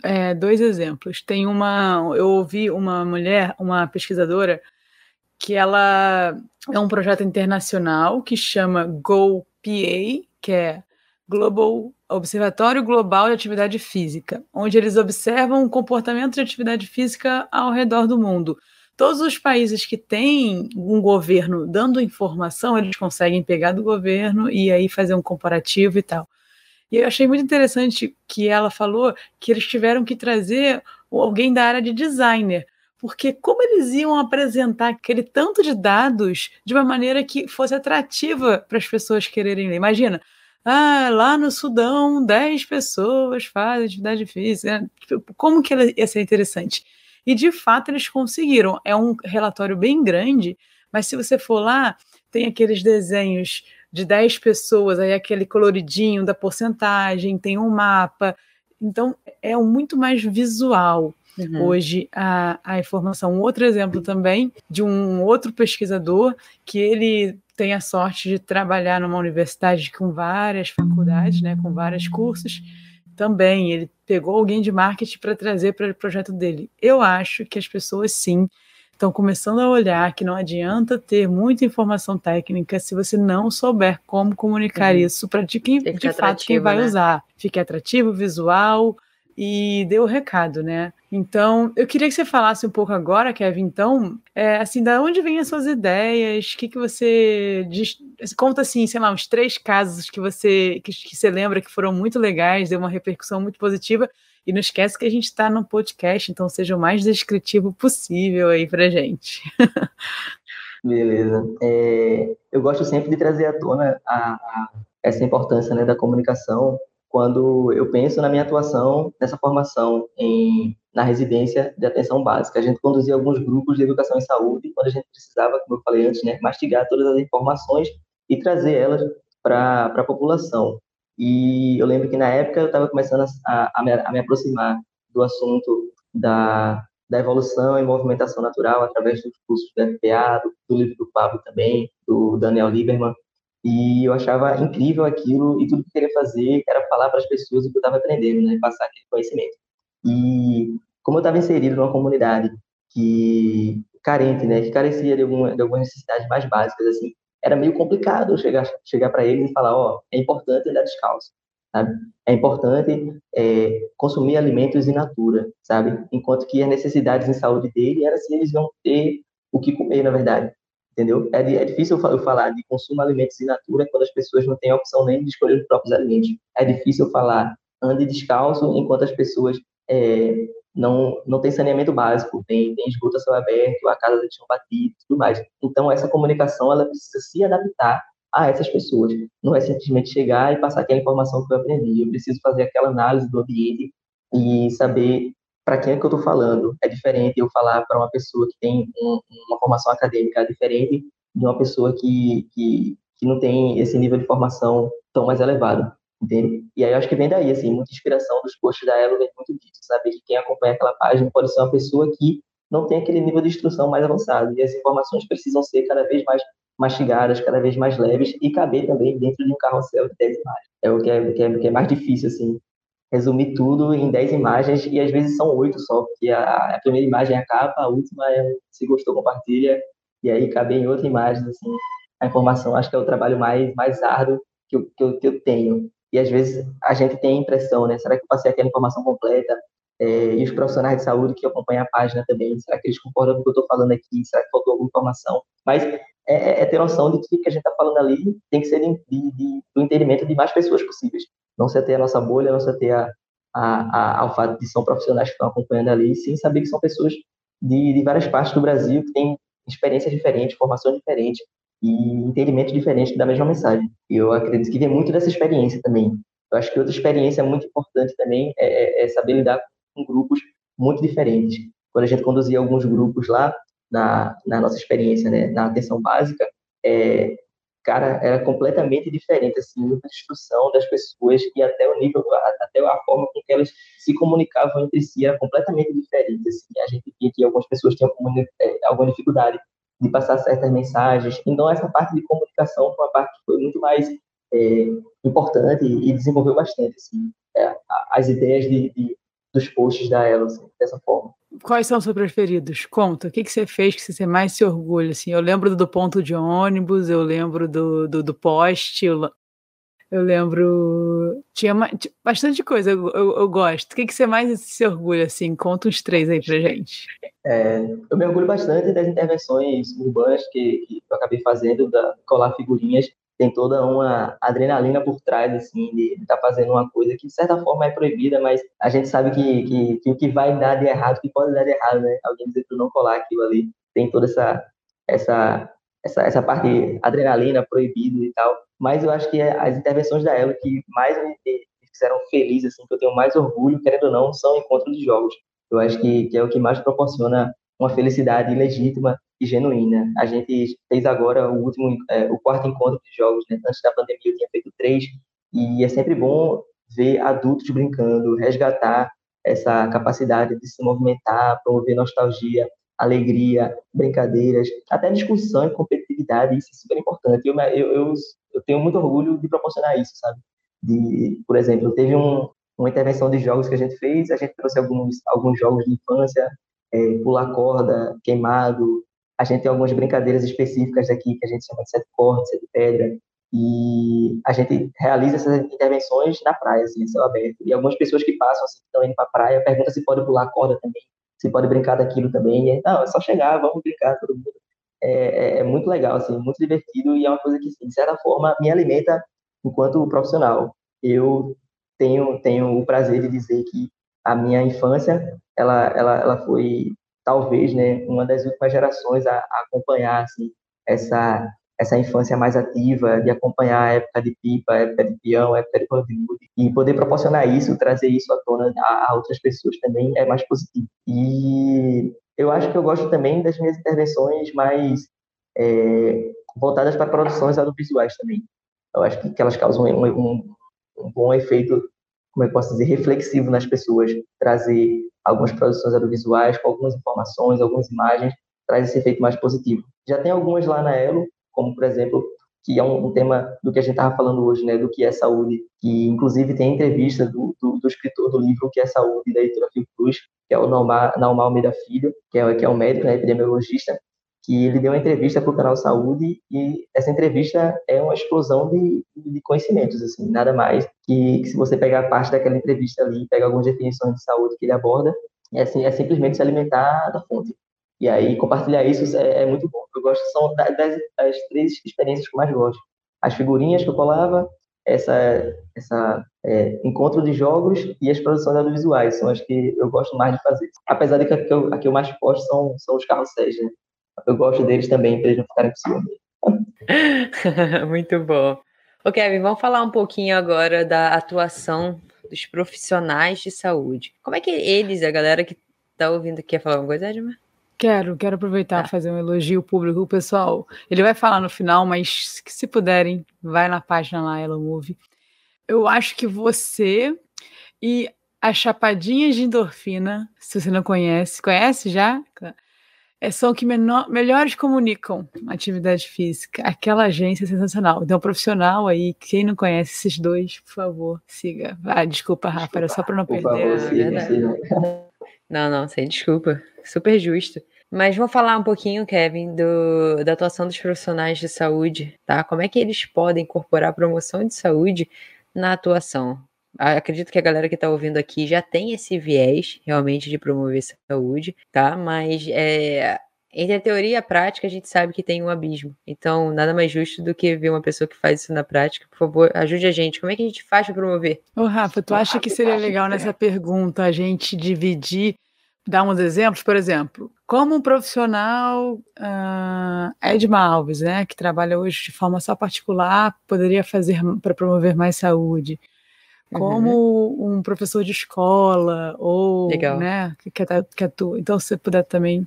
S2: é, dois exemplos. Tem uma, eu ouvi uma mulher, uma pesquisadora, que ela é um projeto internacional que chama GoPA, que é Global Observatório Global de Atividade Física, onde eles observam o comportamento de atividade física ao redor do mundo. Todos os países que têm um governo dando informação, eles conseguem pegar do governo e aí fazer um comparativo e tal. E eu achei muito interessante que ela falou que eles tiveram que trazer alguém da área de designer, porque como eles iam apresentar aquele tanto de dados de uma maneira que fosse atrativa para as pessoas quererem ler? Imagina, ah, lá no Sudão, 10 pessoas fazem atividade física. Tipo, como que ia ser interessante? E de fato eles conseguiram. É um relatório bem grande, mas se você for lá, tem aqueles desenhos de 10 pessoas, aí aquele coloridinho da porcentagem, tem um mapa. Então é muito mais visual. Uhum. Hoje, a, a informação. Um outro exemplo também de um outro pesquisador que ele tem a sorte de trabalhar numa universidade com várias faculdades, né, com vários cursos, também ele pegou alguém de marketing para trazer para o projeto dele. Eu acho que as pessoas sim estão começando a olhar que não adianta ter muita informação técnica se você não souber como comunicar uhum. isso para de, quem, de fato quem vai né? usar. Fique atrativo, visual e dê o recado, né? Então, eu queria que você falasse um pouco agora, Kevin, então, é, assim, da onde vêm as suas ideias? O que, que você diz, conta, assim, sei lá, uns três casos que você, que, que você lembra que foram muito legais, deu uma repercussão muito positiva, e não esquece que a gente está no podcast, então seja o mais descritivo possível aí pra gente.
S3: Beleza. É, eu gosto sempre de trazer à tona a, a, essa importância né, da comunicação quando eu penso na minha atuação nessa formação em, na residência de atenção básica. A gente conduzia alguns grupos de educação em saúde, quando a gente precisava, como eu falei antes, né, mastigar todas as informações e trazer elas para a população. E eu lembro que na época eu estava começando a, a, me, a, me, aproximar do assunto da, da evolução e movimentação natural através dos cursos do FPA, do, do livro do Pablo também, do Daniel Lieberman. E eu achava incrível aquilo e tudo que eu queria fazer era falar para as pessoas o que eu estava aprendendo, né? Passar aquele conhecimento. E como eu estava inserido numa comunidade que carente, né? Que carecia de, alguma, de algumas necessidades mais básicas, assim, era meio complicado chegar chegar para eles e falar, ó, oh, é importante andar descalço, sabe? É importante é, consumir alimentos in natura, sabe? Enquanto que as necessidades em saúde dele era se eles vão ter o que comer, na verdade entendeu? É, é difícil eu falar de consumo de alimentos in natura quando as pessoas não têm a opção nem de escolher os próprios alimentos. É difícil falar ande descalço enquanto as pessoas é, não não tem saneamento básico, tem, tem esgoto a céu aberto, a casa de batido, tudo mais. Então essa comunicação ela precisa se adaptar a essas pessoas. Não é simplesmente chegar e passar aquela informação que eu aprendi. Eu preciso fazer aquela análise do ambiente e saber para quem é que eu estou falando. É diferente eu falar para uma pessoa que tem um, uma formação acadêmica diferente de uma pessoa que, que, que não tem esse nível de formação tão mais elevado, entende? E aí eu acho que vem daí, assim, muita inspiração dos posts da Elo vem muito disso, saber que quem acompanha aquela página pode ser uma pessoa que não tem aquele nível de instrução mais avançado, e as informações precisam ser cada vez mais mastigadas, cada vez mais leves e caber também dentro de um carrossel de 10 imagens. É o que é, que é, que é mais difícil, assim, resumir tudo em 10 imagens e às vezes são oito só, porque a, a, primeira imagem é a capa, a última é se gostou, compartilha, e aí cabe em outra imagem, assim, a informação acho que é o trabalho mais, mais árduo que eu, que eu, que eu tenho. E às vezes a gente tem a impressão, né, será que eu passei aquela informação completa? É, e os profissionais de saúde que acompanham a página também, será que eles concordam com o que eu estou falando aqui? Será que faltou alguma informação? Mas é, é, é ter noção de que o que a gente está falando ali tem que ser de, de, de, do entendimento de mais pessoas possíveis não se ater a nossa bolha, não se ater a, a, a, ao fato de são profissionais que estão acompanhando ali, sim saber que são pessoas de, de várias partes do Brasil que têm experiências diferentes, formação diferente e entendimento diferente da mesma mensagem. Eu acredito que vem muito dessa experiência também. Eu acho que outra experiência muito importante também é, é, é saber lidar com grupos muito diferentes. Quando a gente conduzia alguns grupos lá na, na nossa experiência, né, na atenção básica, é, cara, era completamente diferente, assim, a instrução das pessoas e até o nível, até a forma com que elas se comunicavam entre si era completamente diferente, assim. A gente via que algumas pessoas tinham é, alguma dificuldade de passar certas mensagens. Então, essa parte de comunicação foi uma parte que foi muito mais é, importante e desenvolveu bastante, assim, é, as ideias de, de, dos posts da Elo, assim, dessa forma.
S2: Quais são os seus preferidos? Conta, o que, que você fez que você mais se orgulha? Assim, eu lembro do ponto de ônibus, eu lembro do, do, do poste, eu, eu lembro. Tinha, tinha bastante coisa, eu, eu, eu, gosto. O que, que você mais se orgulha? Assim? Conta uns três aí pra gente.
S3: É, eu me orgulho bastante das intervenções urbanas que, que eu acabei fazendo, da colar figurinhas tem toda uma adrenalina por trás, assim, de estar tá fazendo uma coisa que, de certa forma, é proibida, mas a gente sabe que, que, que o que vai dar de errado, que pode dar de errado, né? Alguém dizer para não colar aquilo ali, tem toda essa, essa, essa, essa parte adrenalina, proibido e tal. Mas eu acho que as intervenções da Elo que mais me, fizeram feliz, assim, que eu tenho mais orgulho, querendo ou não, são encontros de jogos. Eu acho que, que é o que mais proporciona uma felicidade legítima e genuína. A gente fez agora o último, é, o quarto encontro de jogos, né? Antes da pandemia eu tinha feito três e é sempre bom ver adultos brincando, resgatar essa capacidade de se movimentar, promover nostalgia, alegria, brincadeiras, até discussão e competitividade, isso é super importante. Eu, eu, eu, eu tenho muito orgulho de proporcionar isso, sabe? De, por exemplo, teve um, uma intervenção de jogos que a gente fez, a gente trouxe alguns, alguns jogos de infância, é, pular corda, queimado. A gente tem algumas brincadeiras específicas aqui que a gente chama de sete cordas, sete pedra. E a gente realiza essas intervenções na praia, assim, céu aberto. E algumas pessoas que passam, assim, que estão indo para a praia, perguntam se pode pular corda também, se pode brincar daquilo também. E, não, é só chegar, vamos brincar, todo mundo. É, é, é, muito legal, assim, muito divertido e é uma coisa que, assim, de certa forma, me alimenta enquanto profissional. Eu tenho, tenho o prazer de dizer que a minha infância, ela, ela, ela foi talvez, né, uma das últimas gerações a, a acompanhar, assim, essa essa infância mais ativa, de acompanhar a época de pipa, a época de peão, a época de Hollywood, e poder proporcionar isso, trazer isso à tona a, a outras pessoas também é mais positivo. E eu acho que eu gosto também das minhas intervenções mais é, voltadas para produções audiovisuais também. Eu acho que, que elas causam um, um, um bom efeito, como eu posso dizer, reflexivo nas pessoas, trazer algumas produções audiovisuais com algumas informações, algumas imagens, traz esse efeito mais positivo. Já tem algumas lá na Elo, como por exemplo, que é um, um tema do que a gente estava falando hoje, né, do que é saúde, que inclusive tem entrevista do, do, do escritor do livro que é saúde da editora Fiocruz, que é o Naumar, Almeida Filho, que é, que é um médico, né, epidemiologista, que ele deu uma entrevista para o canal Saúde e essa entrevista é uma explosão de, de conhecimentos, assim, nada mais que, que, se você pegar parte daquela entrevista ali, pegar algumas definições de saúde que ele aborda, é, assim, é simplesmente se alimentar da fonte. E aí compartilhar isso é, é muito bom. Eu gosto são das, das, três experiências que eu mais gosto. As figurinhas que eu colava, essa, essa é, encontro de jogos e as produções audiovisuais são as que eu gosto mais de fazer. Apesar de que a que eu, a que eu mais posto são, são os carrosséis, né? Eu gosto deles também, para eles não ficarem com
S1: ciúme. muito bom. Ô Kevin, vamos falar um pouquinho agora da atuação dos profissionais de saúde. Como é que eles, a galera que está ouvindo, quer falar alguma coisa, Edmar?
S2: Quero, quero aproveitar tá. fazer um elogio público. Pessoal, ele vai falar no final, mas se puderem, vai na página lá, Ela Move. Eu acho que você e as chapadinhas de endorfina, se você não conhece, conhece já? É, são que menor, melhores comunicam atividade física. Aquela agência é sensacional. Então, profissional aí, quem não conhece esses dois, por favor, siga. Ah, desculpa, Rafa, era só para não por perder. Favor, siga,
S1: siga. Não, não, sem desculpa. Super justo. Mas vou falar um pouquinho, Kevin, do, da atuação dos profissionais de saúde, tá? Como é que eles podem incorporar a promoção de saúde na atuação? Acredito que a galera que está ouvindo aqui já tem esse viés realmente de promover saúde, tá? Mas é, entre a teoria e a prática, a gente sabe que tem um abismo. Então, nada mais justo do que ver uma pessoa que faz isso na prática. Por favor, ajude a gente. Como é que a gente faz para promover?
S2: Ô, Rafa, tu acha que seria legal nessa pergunta a gente dividir, dar uns exemplos? Por exemplo, como um profissional, uh, Edma Alves, né, que trabalha hoje de forma só particular, poderia fazer para promover mais saúde? Como uhum. um professor de escola, ou, Legal. né, que, que, atua. Então, se você puder também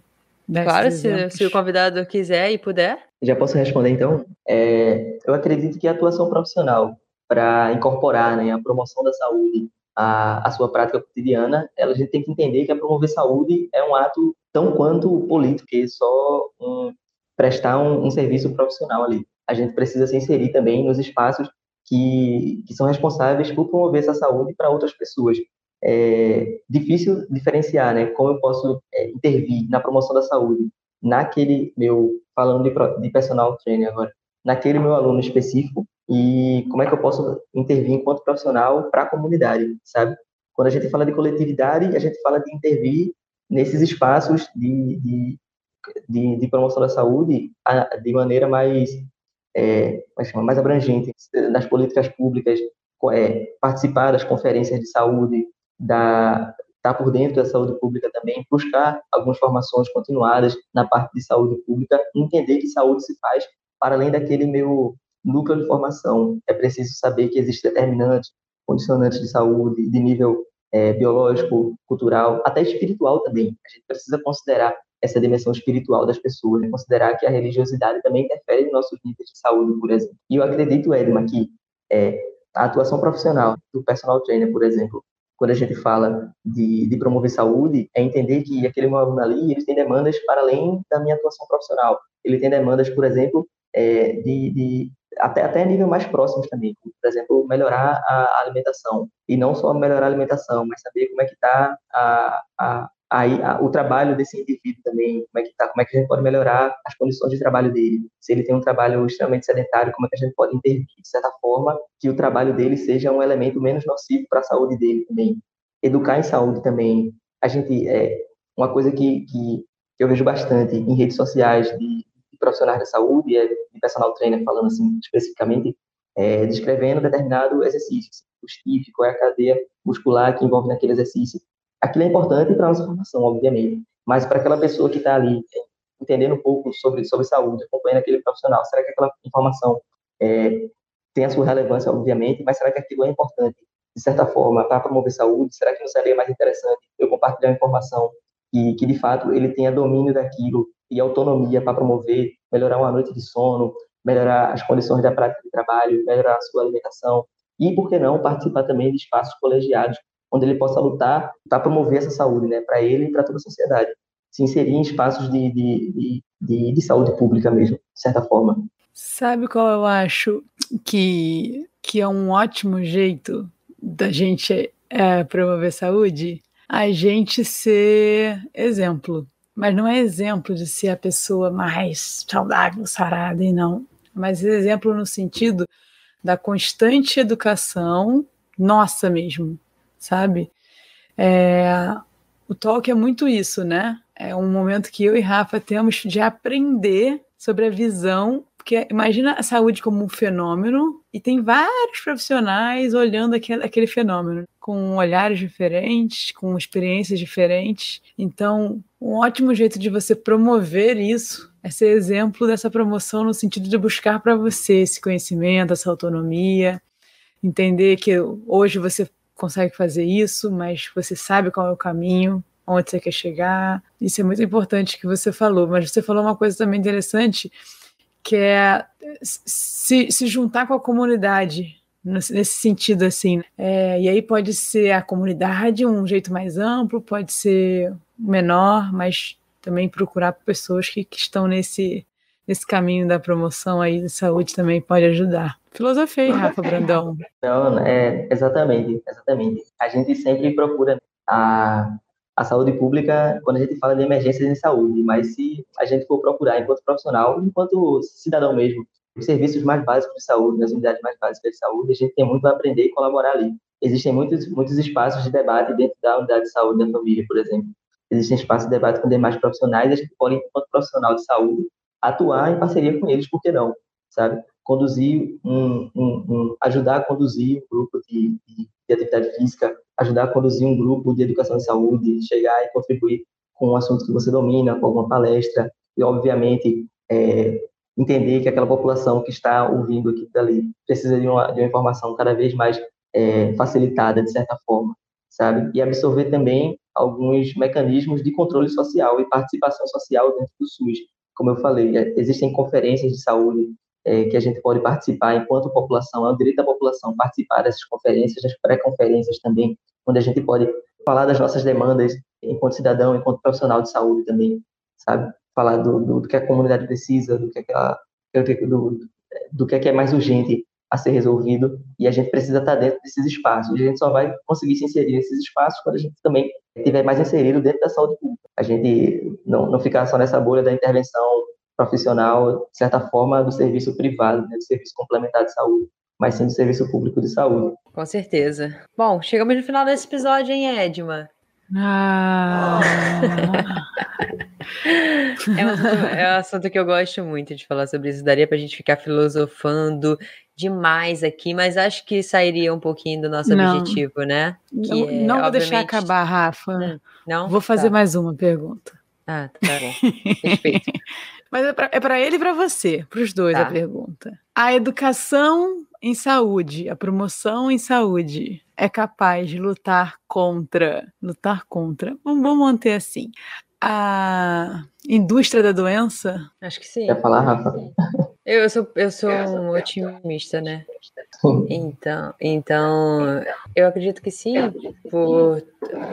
S1: Claro, se, se, o convidado quiser e puder.
S3: Já posso responder, então? É, eu acredito que a atuação profissional para incorporar né, a promoção da saúde à, à, sua prática cotidiana, ela, a gente tem que entender que a promover saúde é um ato tão quanto político, que é só um, prestar um, um serviço profissional ali. A gente precisa se inserir também nos espaços que, que são responsáveis por promover essa saúde para outras pessoas é difícil diferenciar, né? Como eu posso é, intervir na promoção da saúde naquele meu, falando de, de personal trainer agora, naquele meu aluno específico e como é que eu posso intervir enquanto profissional para a comunidade, sabe? Quando a gente fala de coletividade, a gente fala de intervir nesses espaços de, de, de, de promoção da saúde de maneira mais, é, mais abrangente, nas políticas públicas, é, participar das conferências de saúde, da estar tá por dentro da saúde pública também, buscar algumas formações continuadas na parte de saúde pública, entender que saúde se faz para além daquele meu núcleo de formação. É preciso saber que existem determinantes, condicionantes de saúde, de nível é, biológico, cultural, até espiritual também. A gente precisa considerar essa dimensão espiritual das pessoas, considerar que a religiosidade também interfere em nossos níveis de saúde, por exemplo. E eu acredito, Edma, que é, a atuação profissional do personal trainer, por exemplo, quando a gente fala de, de promover saúde, é entender que aquele meu aluno ali, ele tem demandas para além da minha atuação profissional. Ele tem demandas, por exemplo, é, de, de até, até nível mais próximos também, por exemplo, melhorar a alimentação. E não só melhorar a alimentação, mas saber como é que está a, a, aí a, o trabalho desse indivíduo também, como é que tá, como é que a gente pode melhorar as condições de trabalho dele. Se ele tem um trabalho extremamente sedentário, como é que a gente pode intervir de certa forma que o trabalho dele seja um elemento menos nocivo para a saúde dele também. Educar em saúde também. A gente é uma coisa que, que eu vejo bastante em redes sociais de, de profissionais da saúde, é, de personal trainer falando assim especificamente, é, descrevendo determinado exercício, o stiff, qual é a cadeia muscular que envolve naquele exercício aquilo é importante para a nossa formação, obviamente, mas para aquela pessoa que está ali entendendo um pouco sobre, sobre saúde, acompanhando aquele profissional. Será que aquela informação é, tem a sua relevância, obviamente, mas será que aquilo é importante, de certa forma, para promover saúde? Será que não seria mais interessante eu compartilhar informação que, que de fato, ele tenha domínio daquilo e autonomia para promover, melhorar uma noite de sono, melhorar as condições da prática de trabalho, melhorar a sua alimentação e, por que não, participar também de espaços colegiados onde ele possa lutar para promover essa saúde, né, para ele e para toda a sociedade. Se inserir em espaços de, de, de, de, saúde pública mesmo, de certa forma.
S2: Sabe qual eu acho que, que é um ótimo jeito da gente é, promover saúde? A gente ser exemplo. Mas não é exemplo de ser a pessoa mais saudável, sarada, e não. Mas exemplo no sentido da constante educação nossa mesmo, sabe? É, o talk é muito isso, né? É um momento que eu e Rafa temos de aprender sobre a visão, porque imagina a saúde como um fenômeno e tem vários profissionais olhando aquele, aquele fenômeno com olhares diferentes, com experiências diferentes. Então, um ótimo jeito de você promover isso é ser exemplo dessa promoção no sentido de buscar para você esse conhecimento, essa autonomia, entender que hoje você consegue fazer isso, mas você sabe qual é o caminho, onde você quer chegar. Isso é muito importante que você falou. Mas você falou uma coisa também interessante, que é se, se juntar com a comunidade, nesse sentido assim. É, e aí pode ser a comunidade um jeito mais amplo, pode ser menor, mas também procurar pessoas que, que estão nesse, nesse caminho da promoção aí de saúde também pode ajudar. Filosofei, Rafa Brandão.
S3: Não, é, exatamente, exatamente. A gente sempre procura a, a saúde pública quando a gente fala de emergências em saúde, mas se a gente for procurar enquanto profissional, enquanto cidadão mesmo, os serviços mais básicos de saúde, nas unidades mais básicas de saúde, a gente tem muito a aprender e colaborar ali. Existem muitos, muitos espaços de debate dentro da unidade de saúde da família, por exemplo. Existem espaços de debate com demais profissionais, a gente pode, enquanto profissional de saúde, atuar em parceria com eles, por que não? Sabe? conduzir um, um, um, ajudar a conduzir um grupo de, de, de, atividade física, ajudar a conduzir um grupo de educação e saúde, chegar e contribuir com um assunto que você domina, com alguma palestra, e obviamente é, entender que aquela população que está ouvindo aqui dali precisa de uma, de uma informação cada vez mais é, facilitada, de certa forma, sabe? E absorver também alguns mecanismos de controle social e participação social dentro do SUS. Como eu falei, é, existem conferências de saúde é, que a gente pode participar enquanto população, é o direito da população participar dessas conferências, das pré-conferências também, onde a gente pode falar das nossas demandas enquanto cidadão, enquanto profissional de saúde também, sabe? Falar do, do, do que a comunidade precisa, do que, é ela, do, do que é, que é mais urgente a ser resolvido e a gente precisa estar dentro desses espaços. E a gente só vai conseguir se inserir nesses espaços quando a gente também estiver mais inserido dentro da saúde pública. A gente não, não ficar só nessa bolha da intervenção profissional, de certa forma, do serviço privado, né, do serviço complementar de saúde, mas sim do serviço público de saúde.
S1: Com certeza. Bom, chegamos no final desse episódio, hein, Edma?
S2: Ah.
S1: é, um, é um assunto que eu gosto muito de falar sobre isso. Daria para a gente ficar filosofando demais aqui, mas acho que sairia um pouquinho do nosso não, objetivo, né?
S2: Que não, é, não vou deixar acabar, Rafa. Hum, não? Vou fazer tá. mais uma pergunta.
S1: Ah, tá bom. Perfeito.
S2: Mas é para é ele e para você, para os dois tá. a pergunta. A educação em saúde, a promoção em saúde é capaz de lutar contra, lutar contra, vamos, vamos manter assim, a indústria da doença?
S1: Acho que sim.
S3: Quer falar, Rafa?
S1: Eu sou, eu sou um otimista, né? Então, então, eu acredito que sim. Por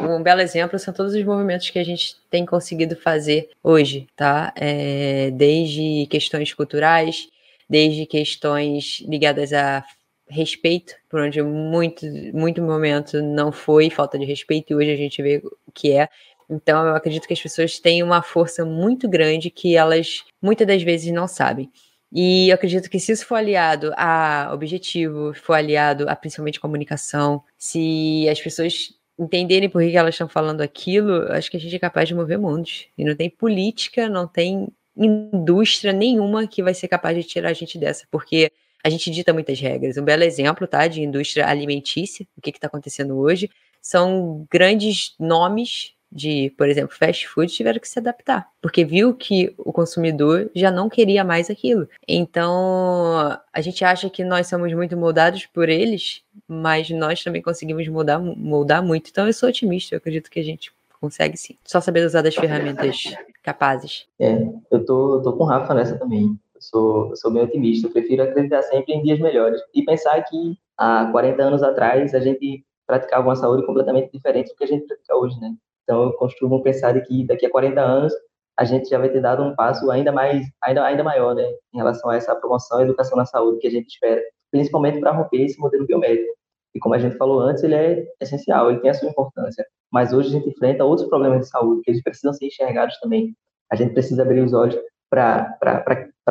S1: um belo exemplo são todos os movimentos que a gente tem conseguido fazer hoje, tá? É, desde questões culturais, desde questões ligadas a respeito, por onde muito, muito momento não foi falta de respeito e hoje a gente vê o que é. Então, eu acredito que as pessoas têm uma força muito grande que elas muitas das vezes não sabem. E eu acredito que se isso for aliado a objetivo, for aliado a principalmente comunicação, se as pessoas entenderem por que elas estão falando aquilo, acho que a gente é capaz de mover mundos. E não tem política, não tem indústria nenhuma que vai ser capaz de tirar a gente dessa, porque a gente dita muitas regras. Um belo exemplo, tá, de indústria alimentícia, o que está acontecendo hoje, são grandes nomes de, por exemplo, fast food tiveram que se adaptar, porque viu que o consumidor já não queria mais aquilo. Então, a gente acha que nós somos muito moldados por eles, mas nós também conseguimos moldar, moldar muito. Então, eu sou otimista, eu acredito que a gente consegue sim. Só saber usar das ferramentas capazes.
S3: É, eu tô, tô com o Rafa nessa também. Eu sou, eu sou bem otimista, eu prefiro acreditar sempre em dias melhores. E pensar que há 40 anos atrás a gente praticava uma saúde completamente diferente do que a gente pratica hoje, né? Então eu costumo pensar que daqui a 40 anos a gente já vai ter dado um passo ainda mais, ainda, ainda maior, né, em relação a essa promoção e educação na saúde que a gente espera, principalmente para romper esse modelo biomédico. E como a gente falou antes, ele é essencial, ele tem a sua importância. Mas hoje a gente enfrenta outros problemas de saúde que eles precisam ser enxergados também. A gente precisa abrir os olhos para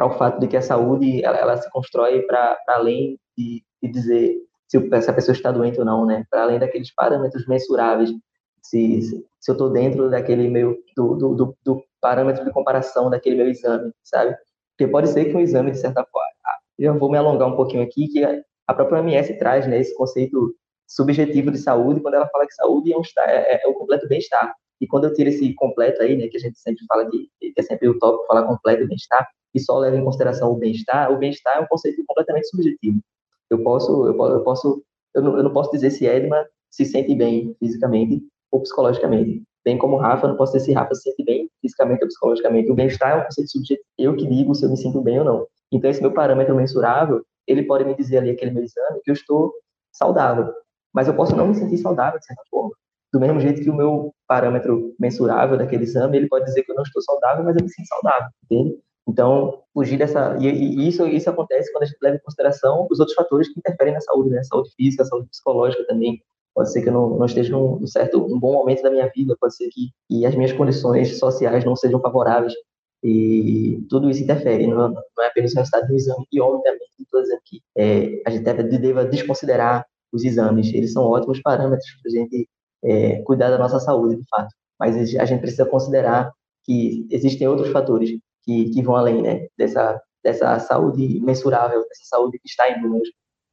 S3: o fato de que a saúde ela, ela se constrói para além de, de dizer se, se a pessoa está doente ou não, né? Para além daqueles parâmetros mensuráveis, se, se, eu estou dentro daquele meu do, do, do, do, parâmetro de comparação daquele meu exame, sabe? Porque pode ser que um exame de certa forma, ah, já vou me alongar um pouquinho aqui que a própria OMS traz, né, esse conceito subjetivo de saúde quando ela fala que saúde é, um, é, é o completo bem-estar. E quando eu tiro esse completo aí, né, que a gente sempre fala que, que é sempre o tópico falar completo bem-estar, e só leva em consideração o bem-estar, o bem-estar é um conceito completamente subjetivo. Eu posso, eu posso, eu, posso, eu, não, eu não posso dizer se Edma se sente bem fisicamente ou psicologicamente. Bem como Rafa, eu não posso dizer se Rafa se sente bem fisicamente ou psicologicamente. O bem-estar é um conceito subjetivo. Eu que digo se eu me sinto bem ou não. Então, esse meu parâmetro mensurável, ele pode me dizer ali, aquele meu exame, que eu estou saudável. Mas eu posso não me sentir saudável, de certa forma. Do mesmo jeito que o meu parâmetro mensurável daquele exame, ele pode dizer que eu não estou saudável, mas eu me sinto saudável, entende? Então, fugir dessa. E, e, isso, isso acontece quando a gente leva em consideração os outros fatores que interferem na saúde, né? Saúde física, saúde psicológica também. Pode ser que eu não, não esteja num, certo, um bom momento da minha vida, pode ser que, que as minhas condições sociais não sejam favoráveis. E tudo isso interfere, não, não é apenas o resultado do exame. E, obviamente, estou dizendo que é, a gente deve, deva desconsiderar os exames. Eles são ótimos parâmetros para a gente é, cuidar da nossa saúde, de fato. Mas a gente precisa considerar que existem outros fatores que, que vão além né, dessa, dessa saúde mensurável, dessa saúde que está em números.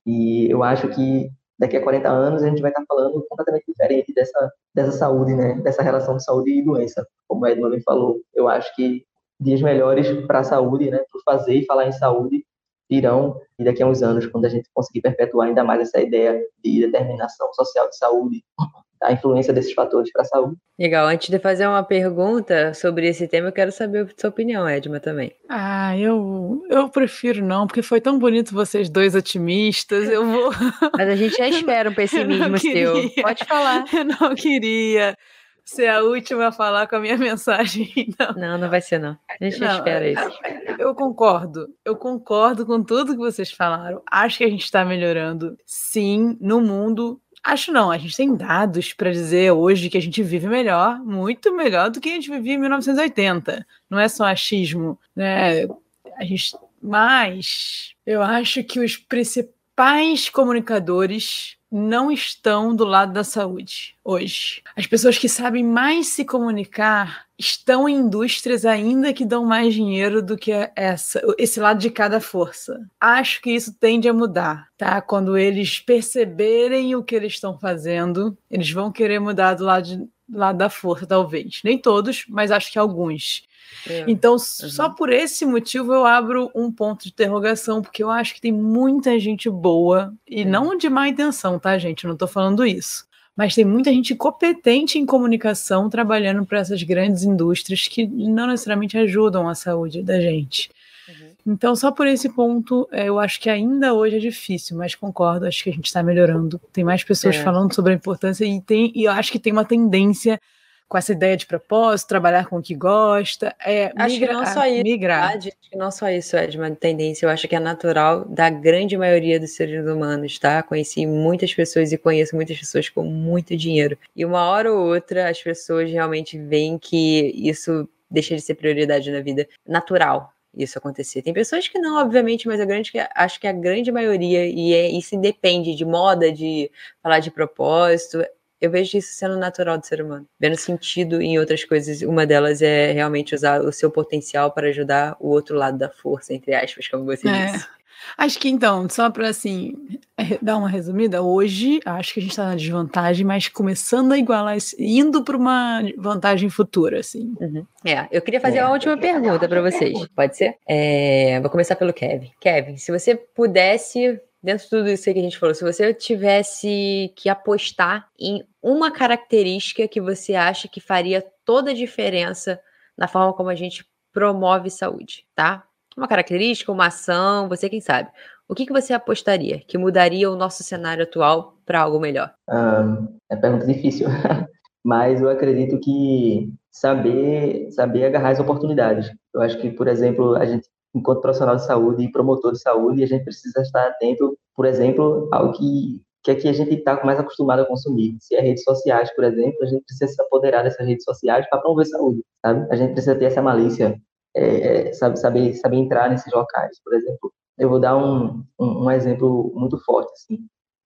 S3: E eu acho que daqui a 40 anos a gente vai estar falando completamente diferente dessa, dessa saúde, né, dessa relação de saúde e doença. Como o Edmund falou, eu acho que dias melhores para a saúde, né, para fazer e falar em saúde, virão e daqui a uns anos, quando a gente conseguir perpetuar ainda mais essa ideia de determinação social de saúde, a influência desses fatores para a saúde.
S1: Legal. Antes de fazer uma pergunta sobre esse tema, eu quero saber a sua opinião, Edma, também.
S2: Ah, eu, eu prefiro não, porque foi tão bonito vocês dois otimistas. Eu vou.
S1: Mas a gente já espera um pessimismo seu. Pode falar.
S2: Eu não queria ser a última a falar com a minha mensagem.
S1: Não, não, não vai ser, não. A gente não, espera isso.
S2: Eu concordo. Eu concordo com tudo que vocês falaram. Acho que a gente está melhorando, sim, no mundo. Acho não, a gente tem dados para dizer hoje que a gente vive melhor, muito melhor do que a gente vivia em 1980. Não é só achismo, né? A gente, mas eu acho que os principais comunicadores não estão do lado da saúde hoje. As pessoas que sabem mais se comunicar estão em indústrias ainda que dão mais dinheiro do que essa, esse lado de cada força. Acho que isso tende a mudar, tá? Quando eles perceberem o que eles estão fazendo, eles vão querer mudar do lado, de, lado da força, talvez. Nem todos, mas acho que alguns. É. Então, uhum. só por esse motivo eu abro um ponto de interrogação, porque eu acho que tem muita gente boa, e é. não de má intenção, tá, gente? Eu não tô falando isso. Mas tem muita gente competente em comunicação trabalhando para essas grandes indústrias que não necessariamente ajudam a saúde da gente. Então, só por esse ponto, é, eu acho que ainda hoje é difícil, mas concordo, acho que a gente está melhorando. Tem mais pessoas é. falando sobre a importância e, tem, e eu acho que tem uma tendência com essa ideia de propósito, trabalhar com o que gosta, é
S1: acho migra, que não só isso, migrar. Verdade, acho que não só isso é de uma tendência, eu acho que é natural da grande maioria dos seres humanos, tá? Conheci muitas pessoas e conheço muitas pessoas com muito dinheiro. E uma hora ou outra as pessoas realmente veem que isso deixa de ser prioridade na vida natural, isso acontecer. Tem pessoas que não, obviamente, mas a grande, acho que a grande maioria, e é, isso independe de moda, de falar de propósito, eu vejo isso sendo natural do ser humano, vendo sentido em outras coisas. Uma delas é realmente usar o seu potencial para ajudar o outro lado da força, entre aspas, como você é. disse.
S2: Acho que então, só para assim dar uma resumida, hoje acho que a gente está na desvantagem, mas começando a igualar, indo para uma vantagem futura, assim.
S1: Uhum. É, eu queria fazer é. uma última pergunta para vocês. Pode ser? É, vou começar pelo Kevin. Kevin, se você pudesse dentro de tudo isso que a gente falou, se você tivesse que apostar em uma característica que você acha que faria toda a diferença na forma como a gente promove saúde, tá? Uma característica, uma ação, você quem sabe. O que, que você apostaria que mudaria o nosso cenário atual para algo melhor?
S3: Um, é pergunta difícil, mas eu acredito que saber saber agarrar as oportunidades. Eu acho que, por exemplo, a gente enquanto profissional de saúde e promotor de saúde, a gente precisa estar atento, por exemplo, ao que que aqui a gente está mais acostumado a consumir. Se é redes sociais, por exemplo, a gente precisa se apoderar dessas redes sociais para promover saúde, sabe? A gente precisa ter essa malícia, é, sabe, saber, saber entrar nesses locais, por exemplo. Eu vou dar um, um, um exemplo muito forte, assim.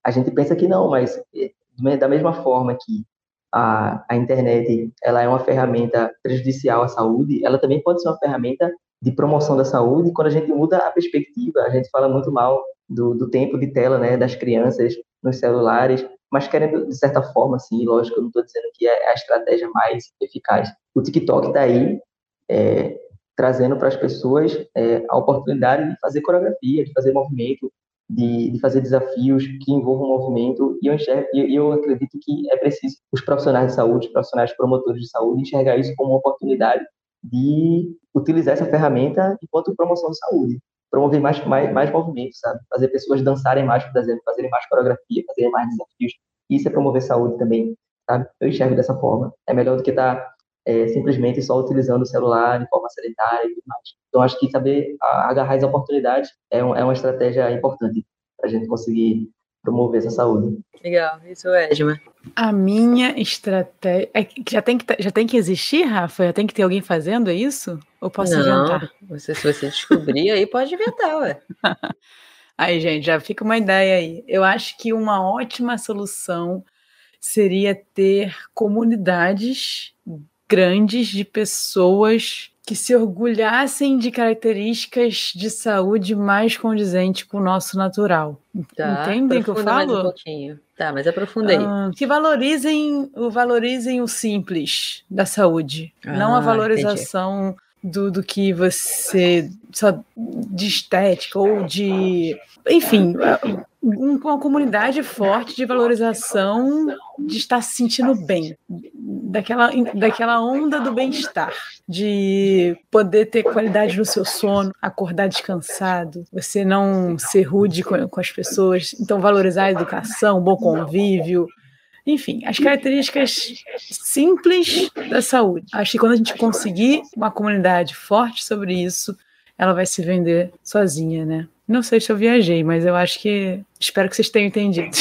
S3: A gente pensa que não, mas é, da mesma forma que a, a internet ela é uma ferramenta prejudicial à saúde, ela também pode ser uma ferramenta de promoção da saúde, quando a gente muda a perspectiva, a gente fala muito mal do, do tempo de tela né, das crianças nos celulares, mas querendo, de certa forma, assim, lógico, eu não estou dizendo que é a estratégia mais eficaz. O TikTok está aí é, trazendo para as pessoas é, a oportunidade de fazer coreografia, de fazer movimento, de, de fazer desafios que envolvam movimento, e eu, enxergo, e eu acredito que é preciso os profissionais de saúde, os profissionais promotores de saúde, enxergar isso como uma oportunidade de utilizar essa ferramenta enquanto promoção de saúde, promover mais, mais, mais movimentos, sabe? Fazer pessoas dançarem mais, por exemplo, fazerem mais coreografia, fazerem mais desafios. Isso é promover saúde também, sabe? Eu enxergo dessa forma. É melhor do que estar tá, é, simplesmente só utilizando o celular de forma sedentária e tudo mais. Então, acho que saber agarrar as oportunidades é, um, é uma estratégia importante para a gente conseguir promover essa saúde.
S1: Legal, isso é, Edma.
S2: A minha estratégia. É já, tem que, já tem que existir, Rafa? Já tem que ter alguém fazendo isso? Ou posso Não, inventar?
S1: Você, se você descobrir, aí pode inventar, ué.
S2: aí, gente, já fica uma ideia aí. Eu acho que uma ótima solução seria ter comunidades grandes de pessoas que se orgulhassem de características de saúde mais condizentes com o nosso natural. Tá, Entendem o que eu falo? Mais
S1: um pouquinho. Tá, mas aprofundei. Ah,
S2: que valorizem, valorizem o simples da saúde, ah, não a valorização do, do que você só de estética ou de enfim uma comunidade forte de valorização de estar se sentindo bem daquela, daquela onda do bem-estar de poder ter qualidade no seu sono acordar descansado você não ser rude com, com as pessoas então valorizar a educação bom convívio enfim, as características simples da saúde. Acho que quando a gente conseguir uma comunidade forte sobre isso, ela vai se vender sozinha, né? Não sei se eu viajei, mas eu acho que. Espero que vocês tenham entendido.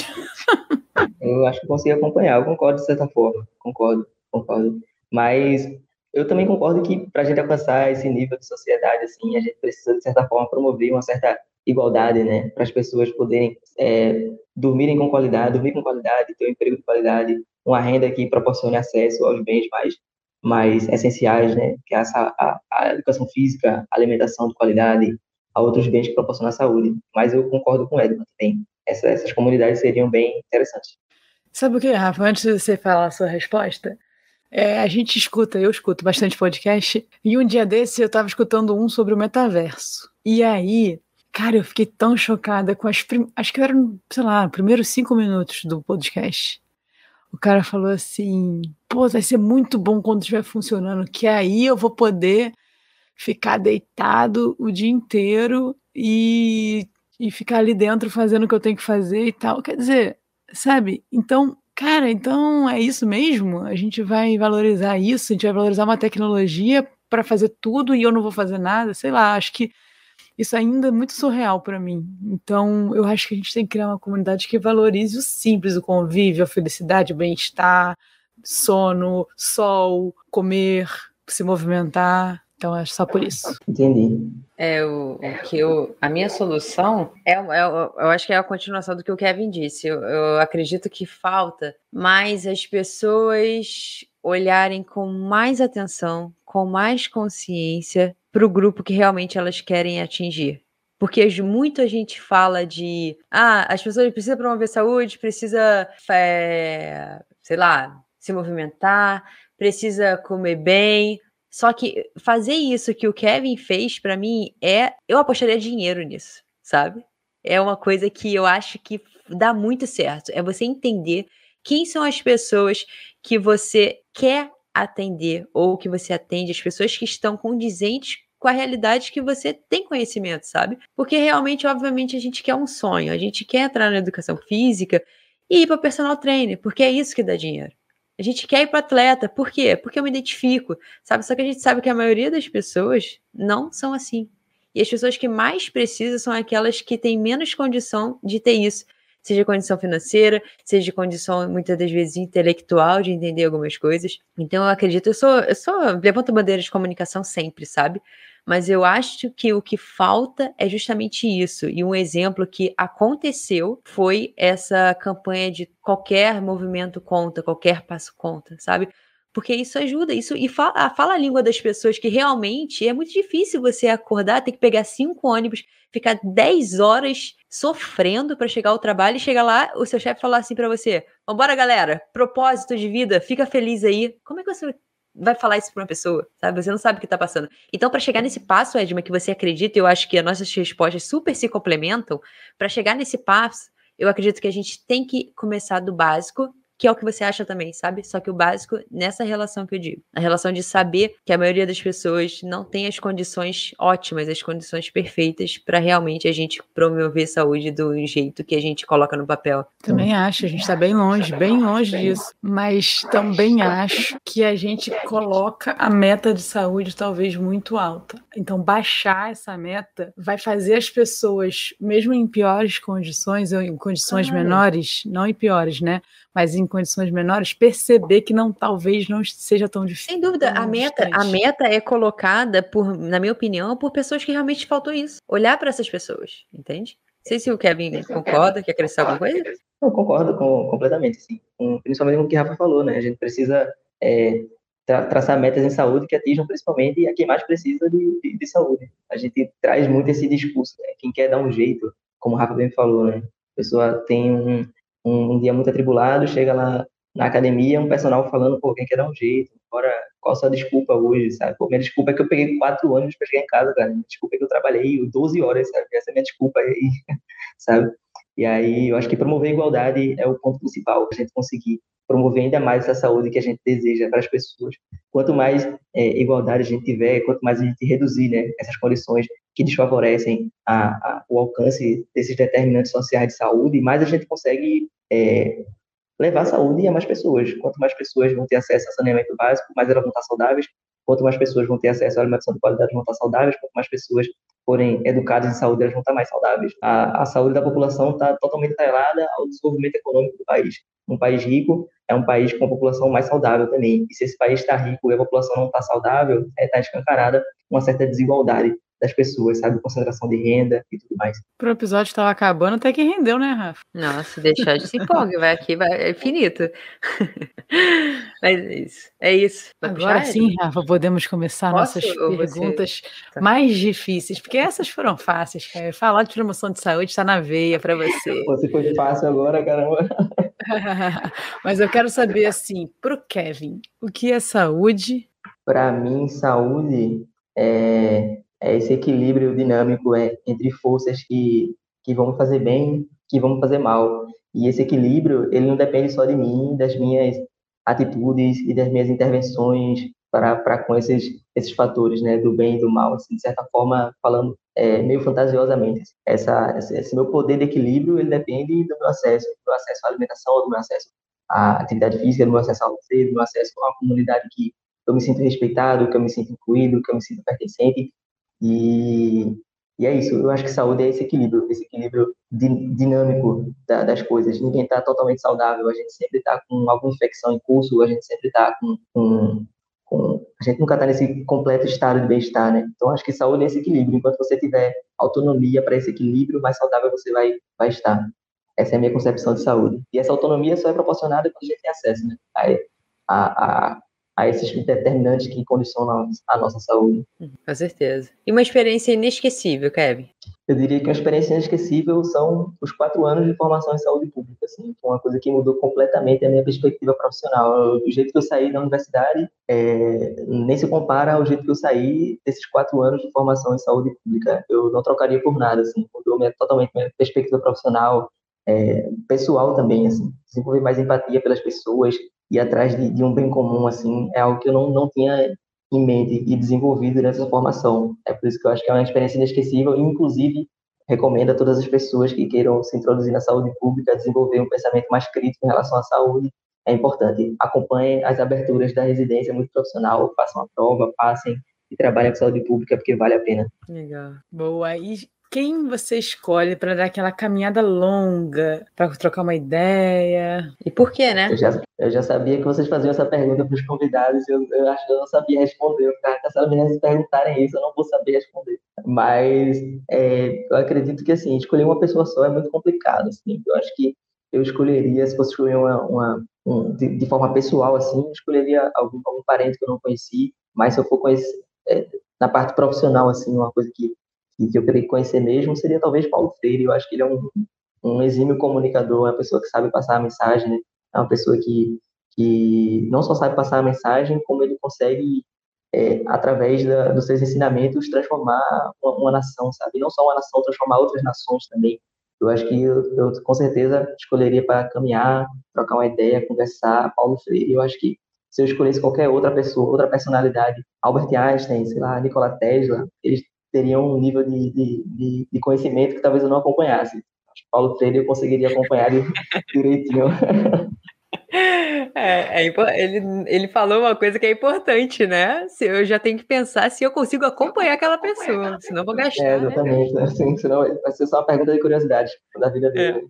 S3: Eu acho que consegui acompanhar, eu concordo de certa forma. Concordo, concordo. Mas eu também concordo que para a gente alcançar esse nível de sociedade, assim, a gente precisa, de certa forma, promover uma certa igualdade, né? Para as pessoas poderem é, dormirem com qualidade, dormir com qualidade, ter um emprego de qualidade, uma renda que proporcione acesso aos bens mais, mais essenciais, né? Que é a, a, a educação física, alimentação de qualidade, a outros bens que proporcionam saúde. Mas eu concordo com o Edmund também. Essa, essas comunidades seriam bem interessantes.
S2: Sabe o que, Rafa? Antes de você falar a sua resposta, é, a gente escuta, eu escuto bastante podcast, e um dia desse eu estava escutando um sobre o metaverso. E aí, Cara, eu fiquei tão chocada com as. Prim... Acho que eram, sei lá, primeiros cinco minutos do podcast. O cara falou assim: pô, vai ser muito bom quando estiver funcionando, que aí eu vou poder ficar deitado o dia inteiro e, e ficar ali dentro fazendo o que eu tenho que fazer e tal. Quer dizer, sabe? Então, cara, então é isso mesmo? A gente vai valorizar isso, a gente vai valorizar uma tecnologia para fazer tudo e eu não vou fazer nada, sei lá, acho que isso ainda é muito surreal para mim. Então, eu acho que a gente tem que criar uma comunidade que valorize o simples, o convívio, a felicidade, o bem-estar, sono, sol, comer, se movimentar. Então, é só por isso.
S3: Entendi.
S1: É, o, o que eu, a minha solução é, é, eu acho que é a continuação do que o Kevin disse. Eu, eu acredito que falta mais as pessoas olharem com mais atenção, com mais consciência para o grupo que realmente elas querem atingir. Porque muita gente fala de ah, as pessoas precisam promover saúde, precisa, é, sei lá, se movimentar, precisa comer bem. Só que fazer isso que o Kevin fez, para mim, é. Eu apostaria dinheiro nisso, sabe? É uma coisa que eu acho que dá muito certo. É você entender quem são as pessoas que você quer atender ou que você atende, as pessoas que estão condizentes com a realidade que você tem conhecimento, sabe? Porque realmente, obviamente, a gente quer um sonho, a gente quer entrar na educação física e ir para personal trainer, porque é isso que dá dinheiro. A gente quer ir para atleta, por quê? Porque eu me identifico, sabe? Só que a gente sabe que a maioria das pessoas não são assim. E as pessoas que mais precisam são aquelas que têm menos condição de ter isso seja condição financeira, seja condição muitas das vezes intelectual de entender algumas coisas. Então eu acredito, eu sou, eu sou levanto bandeira de comunicação sempre, sabe? Mas eu acho que o que falta é justamente isso. E um exemplo que aconteceu foi essa campanha de qualquer movimento conta, qualquer passo conta, sabe? porque isso ajuda, isso e fala, fala, a língua das pessoas que realmente é muito difícil você acordar, ter que pegar cinco ônibus, ficar dez horas sofrendo para chegar ao trabalho e chegar lá, o seu chefe falar assim para você: "Vambora, galera, propósito de vida, fica feliz aí". Como é que você vai falar isso para uma pessoa, sabe? Você não sabe o que está passando. Então, para chegar nesse passo, Edma, que você acredita, eu acho que as nossas respostas super se complementam. Para chegar nesse passo, eu acredito que a gente tem que começar do básico que é o que você acha também, sabe? Só que o básico nessa relação que eu digo, a relação de saber que a maioria das pessoas não tem as condições ótimas, as condições perfeitas para realmente a gente promover saúde do jeito que a gente coloca no papel.
S2: Também acho, a gente está bem longe, bem longe disso, mas também acho que a gente coloca a meta de saúde talvez muito alta. Então baixar essa meta vai fazer as pessoas, mesmo em piores condições ou em condições menores, não em piores, né? mas em condições menores, perceber que não talvez não seja tão difícil.
S1: Sem dúvida, a meta, a meta é colocada por, na minha opinião, por pessoas que realmente faltou isso. Olhar para essas pessoas, entende? Não sei se o Kevin concorda, quer acrescentar alguma coisa?
S3: Eu concordo com, completamente, sim. principalmente com o que o Rafa falou, né? A gente precisa é, tra traçar metas em saúde que atinjam principalmente a quem mais precisa de, de, de saúde. A gente traz muito esse discurso, né? Quem quer dar um jeito, como o Rafa bem falou, né? A pessoa tem um, um, um dia muito atribulado, chega lá na academia, um personal falando, pô, quem quer dar um jeito, agora, qual a sua desculpa hoje, sabe? Pô, minha desculpa é que eu peguei quatro ônibus para chegar em casa, cara, minha desculpa é que eu trabalhei 12 horas, sabe? Essa é minha desculpa aí, sabe? E aí, eu acho que promover a igualdade é o ponto principal, a gente conseguir promover ainda mais essa saúde que a gente deseja para as pessoas. Quanto mais é, igualdade a gente tiver, quanto mais a gente reduzir né, essas condições que desfavorecem a, a, o alcance desses determinantes sociais de saúde, mais a gente consegue é, levar saúde a mais pessoas. Quanto mais pessoas vão ter acesso a saneamento básico, mais elas vão estar saudáveis. Quanto mais pessoas vão ter acesso à alimentação de qualidade, vão estar saudáveis. Quanto mais pessoas forem educadas em saúde, elas vão estar mais saudáveis. A, a saúde da população está totalmente atrelada ao desenvolvimento econômico do país. Um país rico é um país com a população mais saudável também. E se esse país está rico e a população não está saudável, está é, tá escancarada uma certa desigualdade das pessoas, sabe? Concentração de renda e tudo mais.
S2: O episódio estava acabando, até que rendeu, né, Rafa?
S1: Nossa, deixar de se empolga, vai aqui, vai, é infinito. Mas é isso. É isso.
S2: Agora sim, Rafa, podemos começar Posso, nossas perguntas tá. mais difíceis, porque essas foram fáceis, cara. Falar de promoção de saúde está na veia para você.
S3: Você foi fácil agora, caramba.
S2: Mas eu quero saber, assim, para o Kevin, o que é saúde?
S3: Para mim, saúde é é esse equilíbrio dinâmico é, entre forças que, que vão fazer bem, que vão fazer mal. E esse equilíbrio, ele não depende só de mim, das minhas atitudes e das minhas intervenções para com esses, esses fatores, né, do bem e do mal, assim, de certa forma, falando é, meio fantasiosamente. Essa, esse meu poder de equilíbrio, ele depende do meu acesso, do meu acesso à alimentação, do meu acesso à atividade física, do meu acesso ao lazer, do meu acesso a uma comunidade que eu me sinto respeitado, que eu me sinto incluído, que eu me sinto pertencente, e, e é isso, eu acho que saúde é esse equilíbrio, esse equilíbrio dinâmico da, das coisas. Ninguém está totalmente saudável, a gente sempre está com alguma infecção em curso, a gente sempre está com, com, com, A gente nunca está nesse completo estado de bem-estar, né? Então, acho que saúde é esse equilíbrio. Enquanto você tiver autonomia para esse equilíbrio, mais saudável você vai, vai estar. Essa é a minha concepção de saúde. E essa autonomia só é proporcionada quando a gente tem acesso, né? A, a, esses determinantes que condicionam a nossa saúde.
S1: Com certeza. E uma experiência inesquecível, Kevin?
S3: Eu diria que uma experiência inesquecível são os quatro anos de formação em saúde pública. Assim, foi uma coisa que mudou completamente a minha perspectiva profissional. O jeito que eu saí da universidade é, nem se compara ao jeito que eu saí desses quatro anos de formação em saúde pública. Eu não trocaria por nada. Assim, mudou minha, totalmente minha perspectiva profissional, é, pessoal também. Assim, desenvolver mais empatia pelas pessoas, ir atrás de, de, um bem comum, assim, é algo que eu não, não tinha em mente e desenvolvido durante essa formação. É por isso que eu acho que é uma experiência inesquecível e, inclusive, recomendo a todas as pessoas que queiram se introduzir na saúde pública desenvolver um pensamento mais crítico em relação à saúde. É importante. Acompanhem as aberturas da residência muito profissional, façam a prova, passem e trabalhem com saúde pública porque vale a pena.
S2: Legal. Boa. E quem você escolhe para dar aquela caminhada longa, para trocar uma ideia?
S1: E por quê, né?
S3: Eu já, eu já sabia que vocês faziam essa pergunta para os convidados, eu, eu acho que eu não sabia responder. Eu ficava meninas perguntarem isso, eu não vou saber responder. Mas é, eu acredito que, assim, escolher uma pessoa só é muito complicado. Assim. Eu acho que eu escolheria, se fosse escolher uma, uma um, de, de, forma pessoal, assim, eu escolheria algum, algum parente que eu não conheci, mas se eu for conhecer, é, na parte profissional, assim, uma coisa que e que eu queria conhecer mesmo seria talvez Paulo Freire. Eu acho que ele é um, um exímio comunicador, é uma pessoa que sabe passar a mensagem, né? é uma pessoa que, que não só sabe passar a mensagem, como ele consegue, é, através da, dos seus ensinamentos, transformar uma, uma, nação, sabe? Não só uma nação, transformar outras nações também. Eu acho que eu, eu com certeza escolheria para caminhar, trocar uma ideia, conversar, Paulo Freire. Eu acho que se eu escolhesse qualquer outra pessoa, outra personalidade, Albert Einstein, sei lá, Nikola Tesla, eles teriam um nível de, de, de, de conhecimento que talvez eu não acompanhasse. Acho que Paulo Freire eu conseguiria acompanhar direitinho.
S1: É, é, ele, ele falou uma coisa que é importante, né? Se eu já tenho que pensar se eu consigo acompanhar aquela pessoa, senão vou gastar. É,
S3: exatamente. Né? Assim, senão vai ser só uma pergunta de curiosidade da vida dele.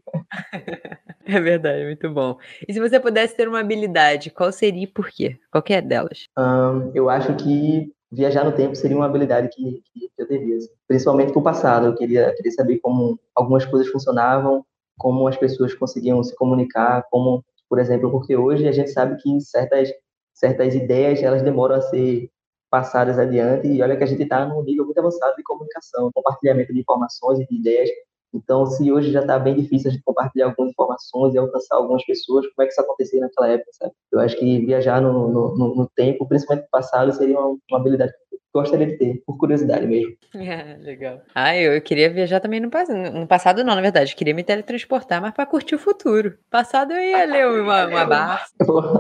S1: É. é. verdade, muito bom. E se você pudesse ter uma habilidade, qual seria e por quê? Qualquer delas?
S3: Um, eu acho que viajar no tempo seria uma habilidade que, que eu teria, assim. principalmente para o passado. Eu queria, queria saber como algumas coisas funcionavam, como as pessoas conseguiam se comunicar, como, por exemplo, porque hoje a gente sabe que certas certas ideias elas demoram a ser passadas adiante e olha que a gente está num nível muito avançado de comunicação, compartilhamento de informações e de ideias então, se hoje já está bem difícil gente compartilhar algumas informações e alcançar algumas pessoas, como é que isso acontecia naquela época, sabe? Eu acho que viajar no, no, no tempo, principalmente no passado, seria uma, uma habilidade que eu gostaria de ter, por curiosidade mesmo.
S1: É, legal. Ah, eu, eu queria viajar também no passado. No passado não, na verdade. Eu queria me teletransportar, mas para curtir o futuro. Passado eu ia ler uma, uma barra.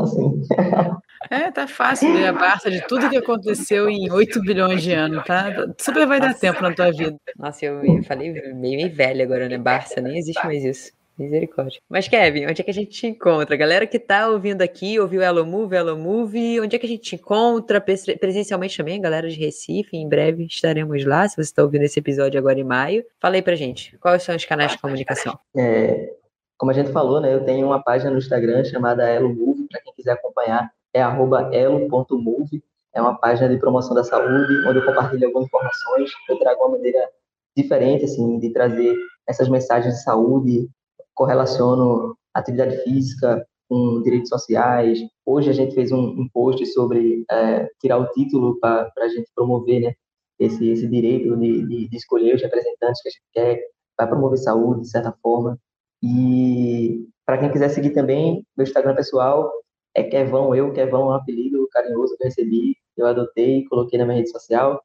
S3: Assim.
S2: É, tá fácil ler a Barça de tudo que aconteceu em 8 bilhões de anos, tá? Super vai dar Nossa. tempo na tua vida.
S1: Nossa, eu falei meio, meio velho agora, né? Barça, nem existe mais isso. Misericórdia. Mas, Kevin, onde é que a gente te encontra? A galera que tá ouvindo aqui, ouviu Elo Move, Elo Move, onde é que a gente te encontra? Presencialmente também, galera de Recife, em breve estaremos lá, se você está ouvindo esse episódio agora em maio. Fala aí pra gente, quais são os canais de comunicação?
S3: É, como a gente falou, né, eu tenho uma página no Instagram chamada Elo Move, para quem quiser acompanhar é elo.move, é uma página de promoção da saúde, onde eu compartilho algumas informações, eu trago uma maneira diferente, assim, de trazer essas mensagens de saúde, correlaciono atividade física com direitos sociais. Hoje a gente fez um, um post sobre é, tirar o título para a gente promover, né, esse, esse direito de, de, de escolher os representantes que a gente quer para promover saúde, de certa forma. E para quem quiser seguir também, meu Instagram pessoal é Kevão, eu, Kevão é um apelido carinhoso que eu recebi, eu adotei, coloquei na minha rede social.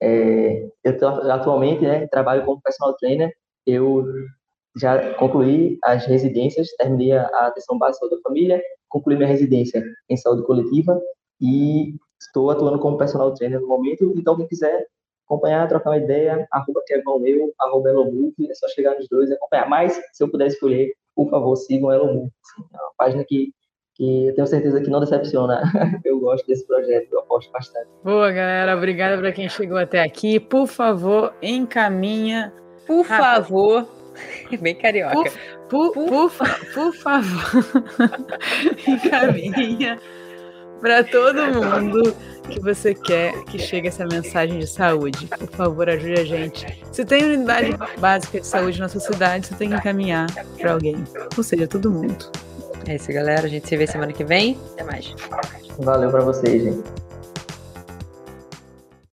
S3: É, eu tô, atualmente né, trabalho como personal trainer, eu já concluí as residências, terminei a atenção básica da família, concluí minha residência em saúde coletiva e estou atuando como personal trainer no momento, então quem quiser acompanhar, trocar uma ideia, arroba Kevão eu, arroba Elomove, é só chegar nos dois e acompanhar. Mas, se eu puder escolher, por favor, sigam Elomove. É uma página que que eu tenho certeza que não decepciona. Eu gosto desse projeto, eu aposto bastante.
S2: Boa, galera. Obrigada para quem chegou até aqui. Por favor, encaminha.
S1: Por favor. Bem carioca.
S2: Por, por, por, por favor, encaminha para todo mundo que você quer que chegue essa mensagem de saúde. Por favor, ajude a gente. Se tem unidade básica de saúde na sua cidade, você tem que encaminhar para alguém. Ou seja, todo mundo.
S1: É isso, galera. A gente se vê semana que vem. Até mais.
S3: Valeu para vocês, gente.